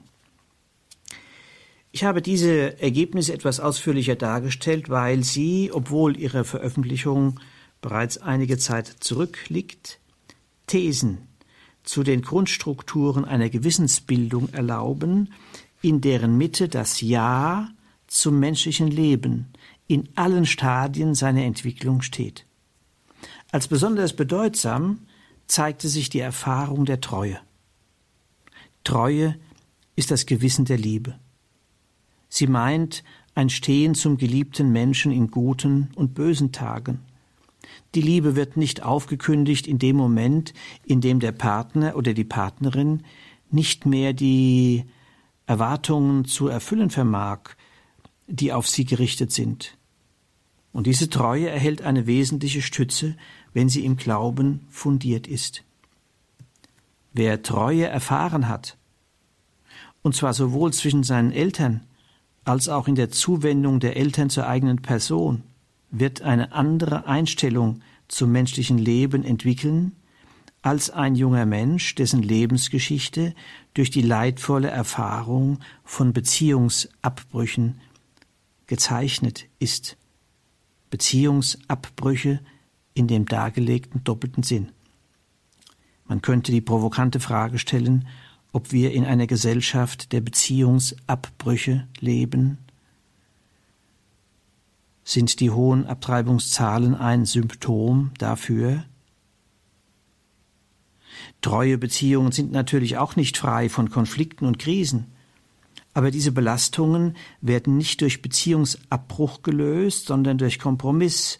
Ich habe diese Ergebnisse etwas ausführlicher dargestellt, weil sie, obwohl ihre Veröffentlichung bereits einige Zeit zurückliegt, Thesen zu den Grundstrukturen einer Gewissensbildung erlauben, in deren Mitte das Ja zum menschlichen Leben in allen Stadien seiner Entwicklung steht. Als besonders bedeutsam zeigte sich die Erfahrung der Treue. Treue ist das Gewissen der Liebe. Sie meint ein Stehen zum geliebten Menschen in guten und bösen Tagen. Die Liebe wird nicht aufgekündigt in dem Moment, in dem der Partner oder die Partnerin nicht mehr die Erwartungen zu erfüllen vermag, die auf sie gerichtet sind. Und diese Treue erhält eine wesentliche Stütze, wenn sie im Glauben fundiert ist. Wer Treue erfahren hat, und zwar sowohl zwischen seinen Eltern als auch in der Zuwendung der Eltern zur eigenen Person, wird eine andere Einstellung zum menschlichen Leben entwickeln als ein junger Mensch, dessen Lebensgeschichte durch die leidvolle Erfahrung von Beziehungsabbrüchen gezeichnet ist. Beziehungsabbrüche in dem dargelegten doppelten Sinn. Man könnte die provokante Frage stellen, ob wir in einer Gesellschaft der Beziehungsabbrüche leben. Sind die hohen Abtreibungszahlen ein Symptom dafür? Treue Beziehungen sind natürlich auch nicht frei von Konflikten und Krisen. Aber diese Belastungen werden nicht durch Beziehungsabbruch gelöst, sondern durch Kompromiss,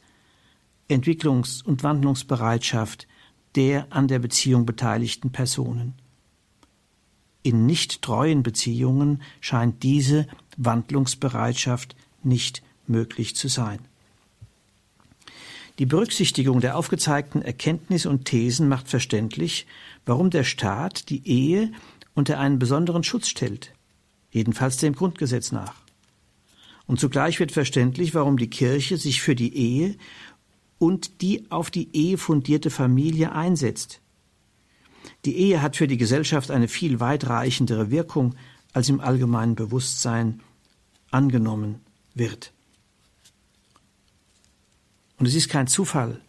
Entwicklungs- und Wandlungsbereitschaft der an der Beziehung beteiligten Personen. In nicht treuen Beziehungen scheint diese Wandlungsbereitschaft nicht möglich zu sein. Die Berücksichtigung der aufgezeigten Erkenntnisse und Thesen macht verständlich, warum der Staat die Ehe unter einen besonderen Schutz stellt, jedenfalls dem Grundgesetz nach. Und zugleich wird verständlich, warum die Kirche sich für die Ehe und die auf die Ehe fundierte Familie einsetzt. Die Ehe hat für die Gesellschaft eine viel weitreichendere Wirkung, als im allgemeinen Bewusstsein angenommen wird. Und es ist kein Zufall,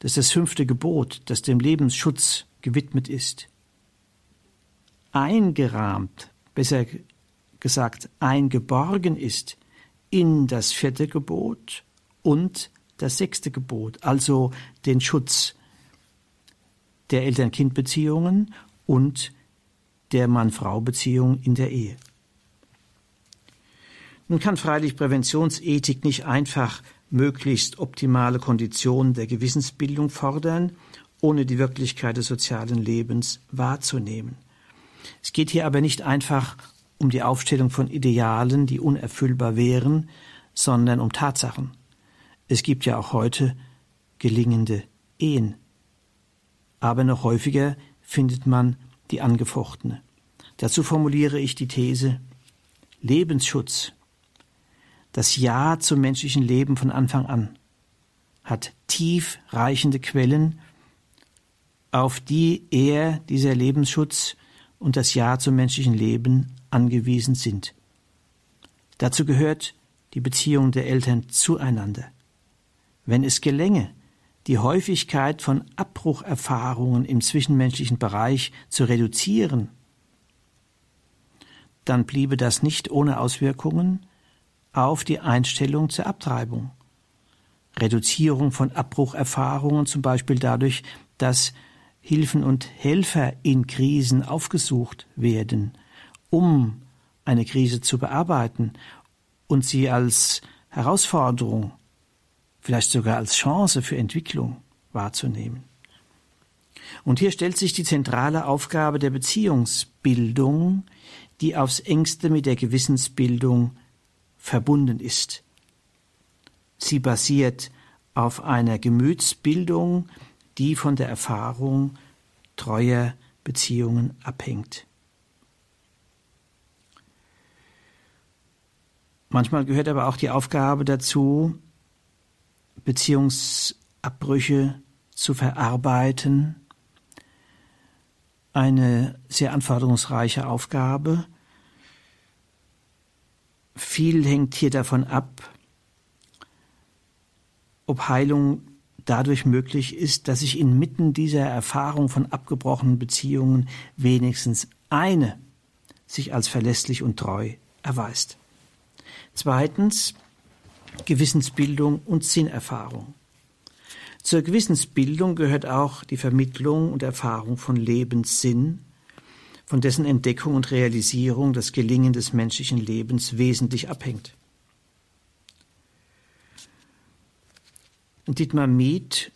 dass das fünfte Gebot, das dem Lebensschutz gewidmet ist, eingerahmt, besser gesagt eingeborgen ist in das vierte Gebot und das sechste Gebot, also den Schutz der Eltern-Kind-Beziehungen und der Mann-Frau-Beziehung in der Ehe. Nun kann freilich Präventionsethik nicht einfach möglichst optimale Konditionen der Gewissensbildung fordern, ohne die Wirklichkeit des sozialen Lebens wahrzunehmen. Es geht hier aber nicht einfach um die Aufstellung von Idealen, die unerfüllbar wären, sondern um Tatsachen. Es gibt ja auch heute gelingende Ehen. Aber noch häufiger findet man die angefochtene. Dazu formuliere ich die These Lebensschutz, das Ja zum menschlichen Leben von Anfang an, hat tiefreichende Quellen, auf die er, dieser Lebensschutz und das Ja zum menschlichen Leben angewiesen sind. Dazu gehört die Beziehung der Eltern zueinander. Wenn es gelänge, die Häufigkeit von Abbrucherfahrungen im zwischenmenschlichen Bereich zu reduzieren, dann bliebe das nicht ohne Auswirkungen auf die Einstellung zur Abtreibung. Reduzierung von Abbrucherfahrungen zum Beispiel dadurch, dass Hilfen und Helfer in Krisen aufgesucht werden, um eine Krise zu bearbeiten und sie als Herausforderung vielleicht sogar als Chance für Entwicklung wahrzunehmen. Und hier stellt sich die zentrale Aufgabe der Beziehungsbildung, die aufs engste mit der Gewissensbildung verbunden ist. Sie basiert auf einer Gemütsbildung, die von der Erfahrung treuer Beziehungen abhängt. Manchmal gehört aber auch die Aufgabe dazu, Beziehungsabbrüche zu verarbeiten. Eine sehr anforderungsreiche Aufgabe. Viel hängt hier davon ab, ob Heilung dadurch möglich ist, dass sich inmitten dieser Erfahrung von abgebrochenen Beziehungen wenigstens eine sich als verlässlich und treu erweist. Zweitens Gewissensbildung und Sinnerfahrung. Zur Gewissensbildung gehört auch die Vermittlung und Erfahrung von Lebenssinn, von dessen Entdeckung und Realisierung das Gelingen des menschlichen Lebens wesentlich abhängt. Dietmar Mieth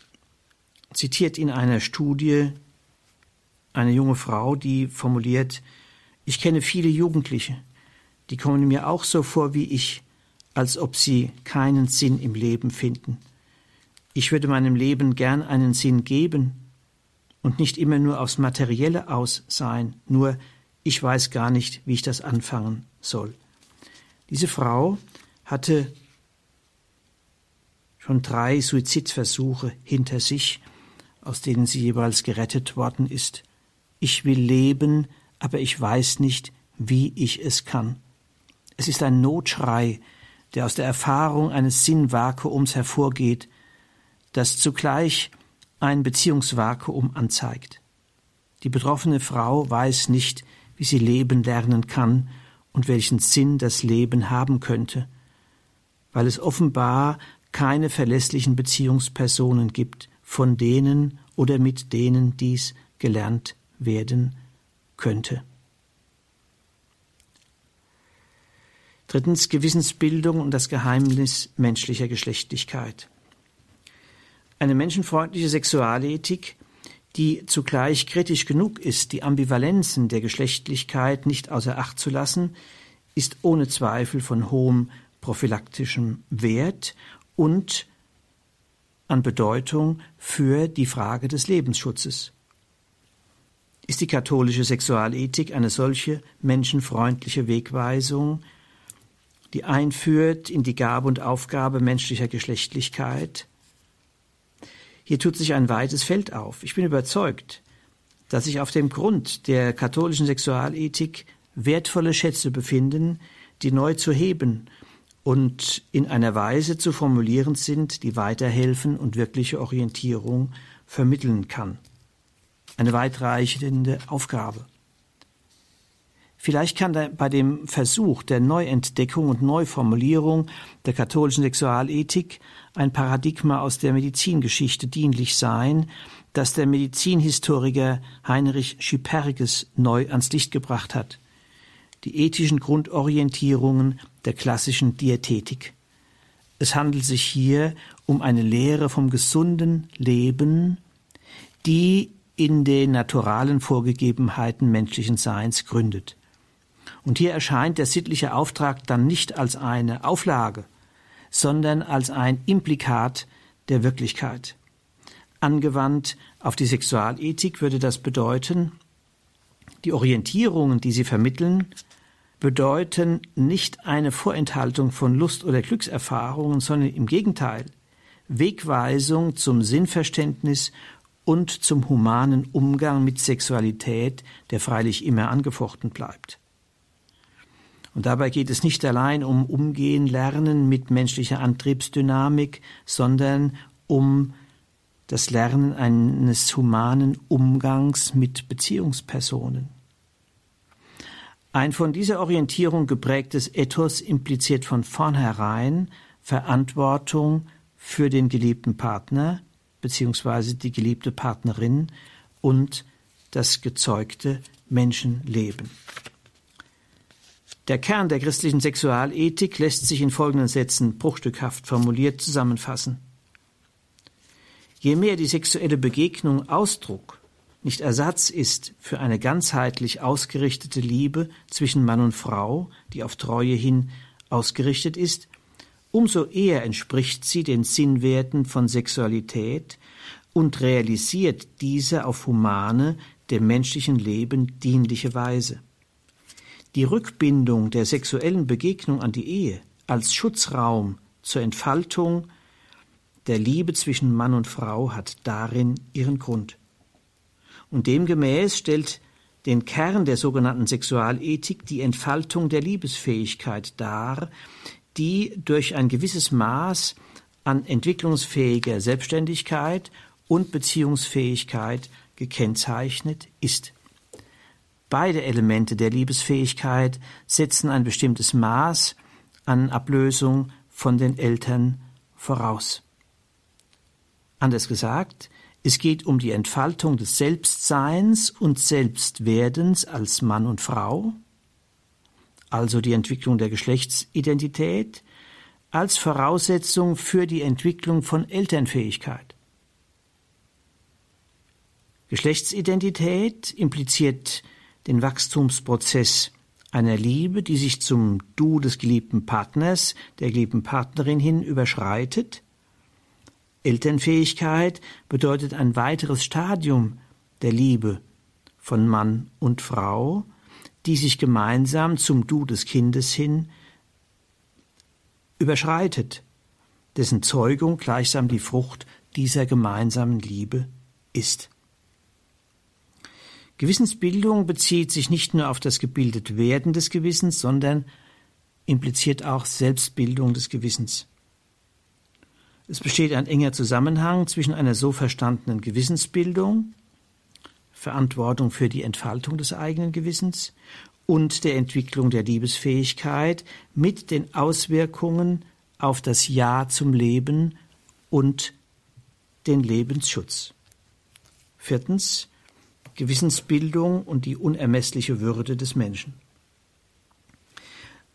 zitiert in einer Studie eine junge Frau, die formuliert, ich kenne viele Jugendliche, die kommen mir auch so vor wie ich, als ob sie keinen Sinn im Leben finden. Ich würde meinem Leben gern einen Sinn geben und nicht immer nur aufs Materielle aus sein, nur ich weiß gar nicht, wie ich das anfangen soll. Diese Frau hatte schon drei Suizidversuche hinter sich, aus denen sie jeweils gerettet worden ist. Ich will leben, aber ich weiß nicht, wie ich es kann. Es ist ein Notschrei, der aus der Erfahrung eines Sinnvakuums hervorgeht, das zugleich ein Beziehungsvakuum anzeigt. Die betroffene Frau weiß nicht, wie sie leben lernen kann und welchen Sinn das Leben haben könnte, weil es offenbar keine verlässlichen Beziehungspersonen gibt, von denen oder mit denen dies gelernt werden könnte. Drittens Gewissensbildung und das Geheimnis menschlicher Geschlechtlichkeit. Eine menschenfreundliche Sexualethik, die zugleich kritisch genug ist, die Ambivalenzen der Geschlechtlichkeit nicht außer Acht zu lassen, ist ohne Zweifel von hohem prophylaktischem Wert und an Bedeutung für die Frage des Lebensschutzes. Ist die katholische Sexualethik eine solche menschenfreundliche Wegweisung, die einführt in die Gabe und Aufgabe menschlicher Geschlechtlichkeit? Hier tut sich ein weites Feld auf. Ich bin überzeugt, dass sich auf dem Grund der katholischen Sexualethik wertvolle Schätze befinden, die neu zu heben und in einer Weise zu formulieren sind, die weiterhelfen und wirkliche Orientierung vermitteln kann. Eine weitreichende Aufgabe. Vielleicht kann bei dem Versuch der Neuentdeckung und Neuformulierung der katholischen Sexualethik ein Paradigma aus der Medizingeschichte dienlich sein, das der Medizinhistoriker Heinrich Schipperges neu ans Licht gebracht hat. Die ethischen Grundorientierungen der klassischen Diätetik. Es handelt sich hier um eine Lehre vom gesunden Leben, die in den naturalen Vorgegebenheiten menschlichen Seins gründet. Und hier erscheint der sittliche Auftrag dann nicht als eine Auflage, sondern als ein Implikat der Wirklichkeit. Angewandt auf die Sexualethik würde das bedeuten, die Orientierungen, die sie vermitteln, bedeuten nicht eine Vorenthaltung von Lust- oder Glückserfahrungen, sondern im Gegenteil Wegweisung zum Sinnverständnis und zum humanen Umgang mit Sexualität, der freilich immer angefochten bleibt. Und dabei geht es nicht allein um Umgehen, Lernen mit menschlicher Antriebsdynamik, sondern um das Lernen eines humanen Umgangs mit Beziehungspersonen. Ein von dieser Orientierung geprägtes Ethos impliziert von vornherein Verantwortung für den geliebten Partner bzw. die geliebte Partnerin und das gezeugte Menschenleben. Der Kern der christlichen Sexualethik lässt sich in folgenden Sätzen bruchstückhaft formuliert zusammenfassen. Je mehr die sexuelle Begegnung Ausdruck nicht Ersatz ist für eine ganzheitlich ausgerichtete Liebe zwischen Mann und Frau, die auf Treue hin ausgerichtet ist, umso eher entspricht sie den Sinnwerten von Sexualität und realisiert diese auf humane, dem menschlichen Leben dienliche Weise. Die Rückbindung der sexuellen Begegnung an die Ehe als Schutzraum zur Entfaltung der Liebe zwischen Mann und Frau hat darin ihren Grund und demgemäß stellt den Kern der sogenannten Sexualethik die Entfaltung der Liebesfähigkeit dar, die durch ein gewisses Maß an entwicklungsfähiger Selbstständigkeit und Beziehungsfähigkeit gekennzeichnet ist. Beide Elemente der Liebesfähigkeit setzen ein bestimmtes Maß an Ablösung von den Eltern voraus. Anders gesagt, es geht um die Entfaltung des Selbstseins und Selbstwerdens als Mann und Frau, also die Entwicklung der Geschlechtsidentität, als Voraussetzung für die Entwicklung von Elternfähigkeit. Geschlechtsidentität impliziert den Wachstumsprozess einer Liebe, die sich zum Du des geliebten Partners, der geliebten Partnerin hin überschreitet. Elternfähigkeit bedeutet ein weiteres Stadium der Liebe von Mann und Frau, die sich gemeinsam zum Du des Kindes hin überschreitet, dessen Zeugung gleichsam die Frucht dieser gemeinsamen Liebe ist. Gewissensbildung bezieht sich nicht nur auf das Gebildetwerden des Gewissens, sondern impliziert auch Selbstbildung des Gewissens. Es besteht ein enger Zusammenhang zwischen einer so verstandenen Gewissensbildung, Verantwortung für die Entfaltung des eigenen Gewissens und der Entwicklung der Liebesfähigkeit mit den Auswirkungen auf das Ja zum Leben und den Lebensschutz. Viertens Gewissensbildung und die unermessliche Würde des Menschen.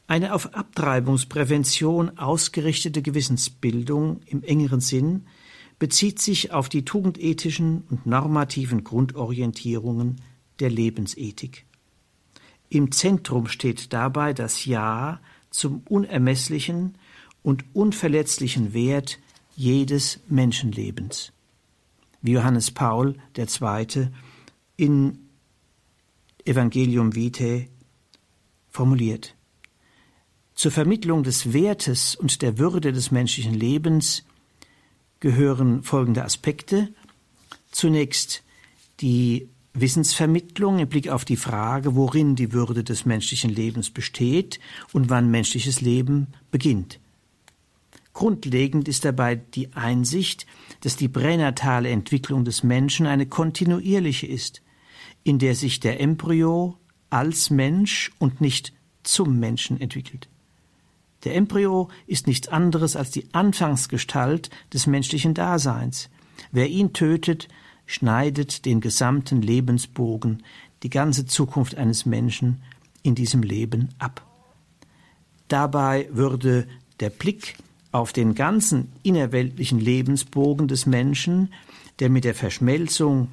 Eine auf Abtreibungsprävention ausgerichtete Gewissensbildung im engeren Sinn bezieht sich auf die tugendethischen und normativen Grundorientierungen der Lebensethik. Im Zentrum steht dabei das Ja zum unermesslichen und unverletzlichen Wert jedes Menschenlebens. Wie Johannes Paul II. In Evangelium Vitae formuliert. Zur Vermittlung des Wertes und der Würde des menschlichen Lebens gehören folgende Aspekte. Zunächst die Wissensvermittlung im Blick auf die Frage, worin die Würde des menschlichen Lebens besteht und wann menschliches Leben beginnt. Grundlegend ist dabei die Einsicht, dass die pränatale Entwicklung des Menschen eine kontinuierliche ist, in der sich der Embryo als Mensch und nicht zum Menschen entwickelt. Der Embryo ist nichts anderes als die Anfangsgestalt des menschlichen Daseins. Wer ihn tötet, schneidet den gesamten Lebensbogen, die ganze Zukunft eines Menschen in diesem Leben ab. Dabei würde der Blick auf den ganzen innerweltlichen Lebensbogen des Menschen, der mit der Verschmelzung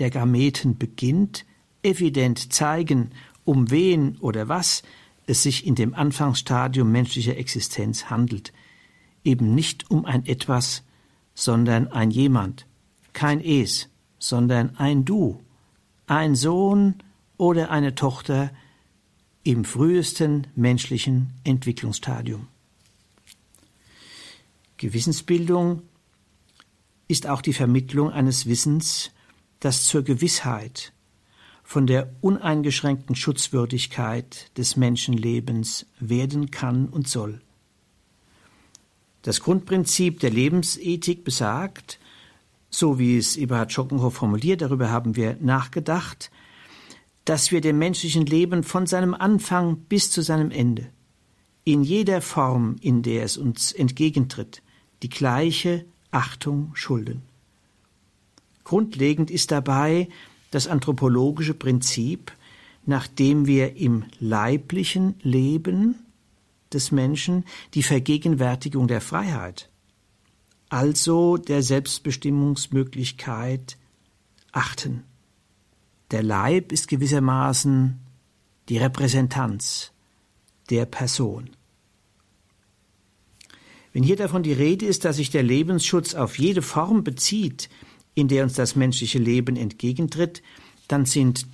der Gameten beginnt, evident zeigen, um wen oder was es sich in dem Anfangsstadium menschlicher Existenz handelt, eben nicht um ein etwas, sondern ein jemand, kein es, sondern ein du, ein Sohn oder eine Tochter im frühesten menschlichen Entwicklungsstadium. Gewissensbildung ist auch die Vermittlung eines Wissens, das zur Gewissheit von der uneingeschränkten Schutzwürdigkeit des Menschenlebens werden kann und soll. Das Grundprinzip der Lebensethik besagt, so wie es Eberhard Schockenhoff formuliert, darüber haben wir nachgedacht, dass wir dem menschlichen Leben von seinem Anfang bis zu seinem Ende, in jeder Form, in der es uns entgegentritt, die gleiche Achtung schulden. Grundlegend ist dabei, das anthropologische Prinzip, nach dem wir im leiblichen Leben des Menschen die Vergegenwärtigung der Freiheit, also der Selbstbestimmungsmöglichkeit, achten. Der Leib ist gewissermaßen die Repräsentanz der Person. Wenn hier davon die Rede ist, dass sich der Lebensschutz auf jede Form bezieht, in der uns das menschliche Leben entgegentritt, dann sind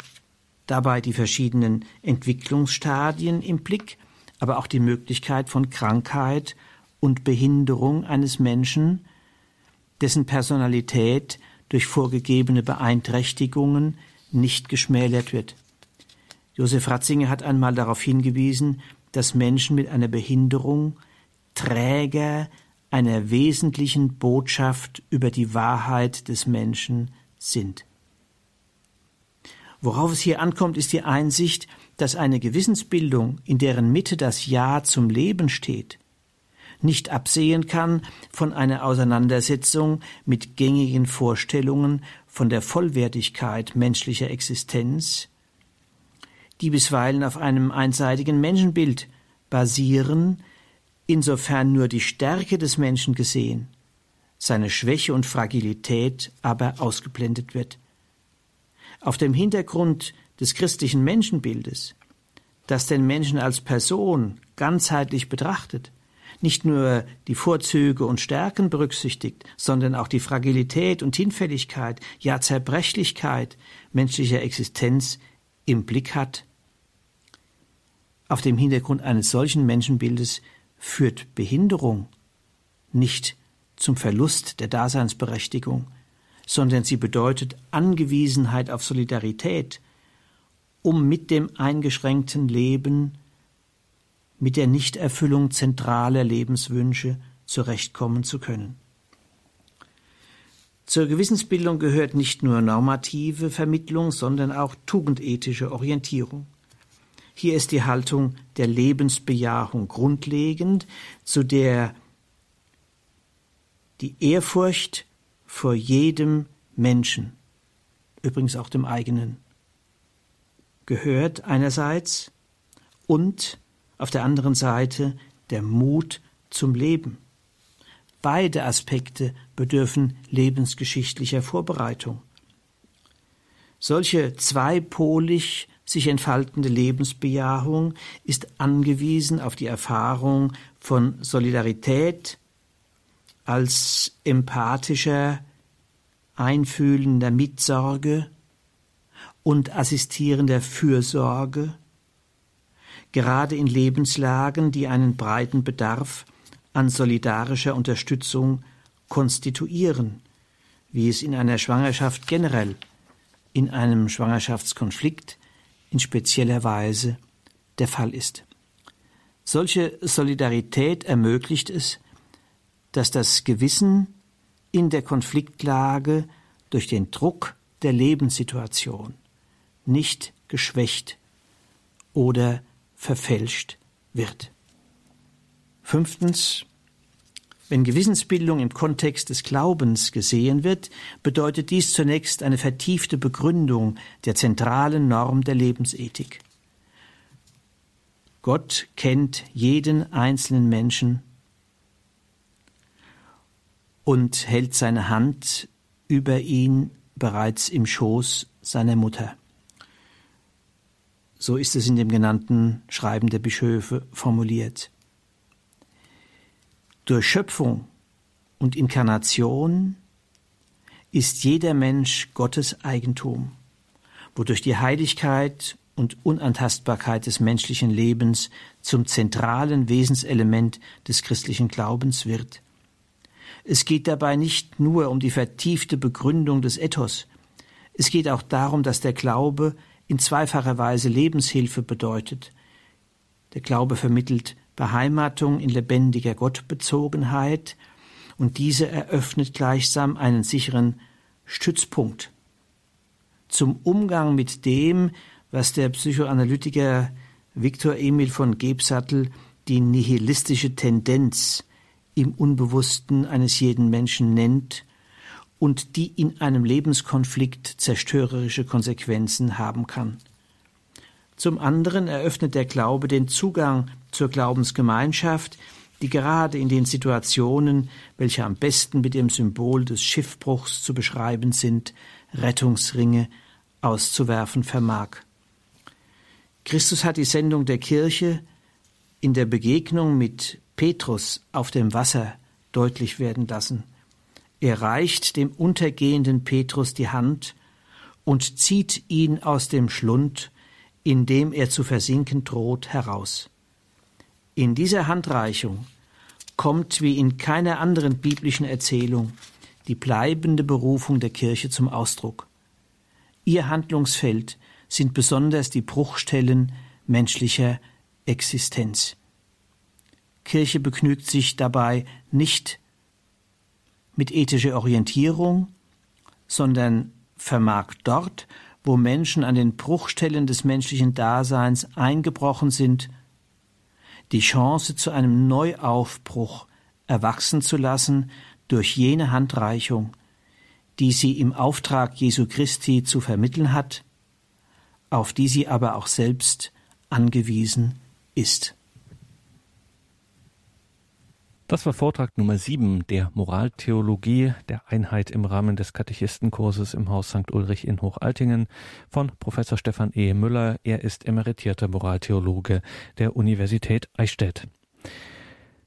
dabei die verschiedenen Entwicklungsstadien im Blick, aber auch die Möglichkeit von Krankheit und Behinderung eines Menschen, dessen Personalität durch vorgegebene Beeinträchtigungen nicht geschmälert wird. Josef Ratzinger hat einmal darauf hingewiesen, dass Menschen mit einer Behinderung Träger einer wesentlichen Botschaft über die Wahrheit des Menschen sind. Worauf es hier ankommt, ist die Einsicht, dass eine Gewissensbildung, in deren Mitte das Ja zum Leben steht, nicht absehen kann von einer Auseinandersetzung mit gängigen Vorstellungen von der Vollwertigkeit menschlicher Existenz, die bisweilen auf einem einseitigen Menschenbild basieren, insofern nur die Stärke des Menschen gesehen, seine Schwäche und Fragilität aber ausgeblendet wird. auf dem Hintergrund des christlichen Menschenbildes, das den Menschen als Person ganzheitlich betrachtet, nicht nur die Vorzüge und Stärken berücksichtigt, sondern auch die Fragilität und Hinfälligkeit, ja Zerbrechlichkeit menschlicher Existenz im Blick hat. Auf dem Hintergrund eines solchen Menschenbildes führt Behinderung nicht zum Verlust der Daseinsberechtigung, sondern sie bedeutet Angewiesenheit auf Solidarität, um mit dem eingeschränkten Leben, mit der Nichterfüllung zentraler Lebenswünsche zurechtkommen zu können. Zur Gewissensbildung gehört nicht nur normative Vermittlung, sondern auch tugendethische Orientierung. Hier ist die Haltung der Lebensbejahung grundlegend, zu der die Ehrfurcht vor jedem Menschen, übrigens auch dem eigenen, gehört einerseits und auf der anderen Seite der Mut zum Leben. Beide Aspekte bedürfen lebensgeschichtlicher Vorbereitung. Solche zweipolig sich entfaltende Lebensbejahung ist angewiesen auf die Erfahrung von Solidarität als empathischer, einfühlender Mitsorge und assistierender Fürsorge, gerade in Lebenslagen, die einen breiten Bedarf an solidarischer Unterstützung konstituieren, wie es in einer Schwangerschaft generell, in einem Schwangerschaftskonflikt in spezieller Weise der Fall ist. Solche Solidarität ermöglicht es, dass das Gewissen in der Konfliktlage durch den Druck der Lebenssituation nicht geschwächt oder verfälscht wird. Fünftens, wenn Gewissensbildung im Kontext des Glaubens gesehen wird, bedeutet dies zunächst eine vertiefte Begründung der zentralen Norm der Lebensethik. Gott kennt jeden einzelnen Menschen und hält seine Hand über ihn bereits im Schoß seiner Mutter. So ist es in dem genannten Schreiben der Bischöfe formuliert. Durch Schöpfung und Inkarnation ist jeder Mensch Gottes Eigentum, wodurch die Heiligkeit und Unantastbarkeit des menschlichen Lebens zum zentralen Wesenselement des christlichen Glaubens wird. Es geht dabei nicht nur um die vertiefte Begründung des Ethos, es geht auch darum, dass der Glaube in zweifacher Weise Lebenshilfe bedeutet. Der Glaube vermittelt Beheimatung in lebendiger Gottbezogenheit und diese eröffnet gleichsam einen sicheren Stützpunkt zum Umgang mit dem, was der Psychoanalytiker Viktor Emil von Gebsattel die nihilistische Tendenz im Unbewussten eines jeden Menschen nennt und die in einem Lebenskonflikt zerstörerische Konsequenzen haben kann. Zum anderen eröffnet der Glaube den Zugang zur Glaubensgemeinschaft, die gerade in den Situationen, welche am besten mit dem Symbol des Schiffbruchs zu beschreiben sind, Rettungsringe auszuwerfen vermag. Christus hat die Sendung der Kirche in der Begegnung mit Petrus auf dem Wasser deutlich werden lassen. Er reicht dem untergehenden Petrus die Hand und zieht ihn aus dem Schlund, in dem er zu versinken droht, heraus. In dieser Handreichung kommt wie in keiner anderen biblischen Erzählung die bleibende Berufung der Kirche zum Ausdruck. Ihr Handlungsfeld sind besonders die Bruchstellen menschlicher Existenz. Kirche begnügt sich dabei nicht mit ethischer Orientierung, sondern vermag dort, wo Menschen an den Bruchstellen des menschlichen Daseins eingebrochen sind, die Chance zu einem Neuaufbruch erwachsen zu lassen durch jene Handreichung, die sie im Auftrag Jesu Christi zu vermitteln hat, auf die sie aber auch selbst angewiesen ist. Das war Vortrag Nummer 7 der Moraltheologie der Einheit im Rahmen des Katechistenkurses im Haus St. Ulrich in Hochaltingen von Professor Stefan E. Müller. Er ist emeritierter Moraltheologe der Universität Eichstätt.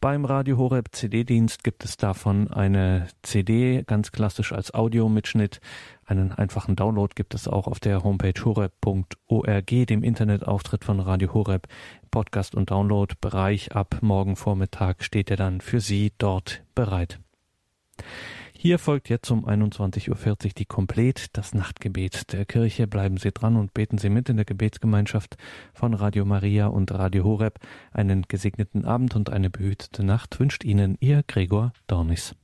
Beim Radio Horeb CD-Dienst gibt es davon eine CD, ganz klassisch als Audiomitschnitt. Einen einfachen Download gibt es auch auf der Homepage horeb.org, dem Internetauftritt von Radio Horeb. Podcast- und Download-Bereich ab morgen Vormittag steht er dann für Sie dort bereit. Hier folgt jetzt um 21.40 Uhr die Komplett, das Nachtgebet der Kirche. Bleiben Sie dran und beten Sie mit in der Gebetsgemeinschaft von Radio Maria und Radio Horeb. Einen gesegneten Abend und eine behütete Nacht wünscht Ihnen Ihr Gregor Dornis.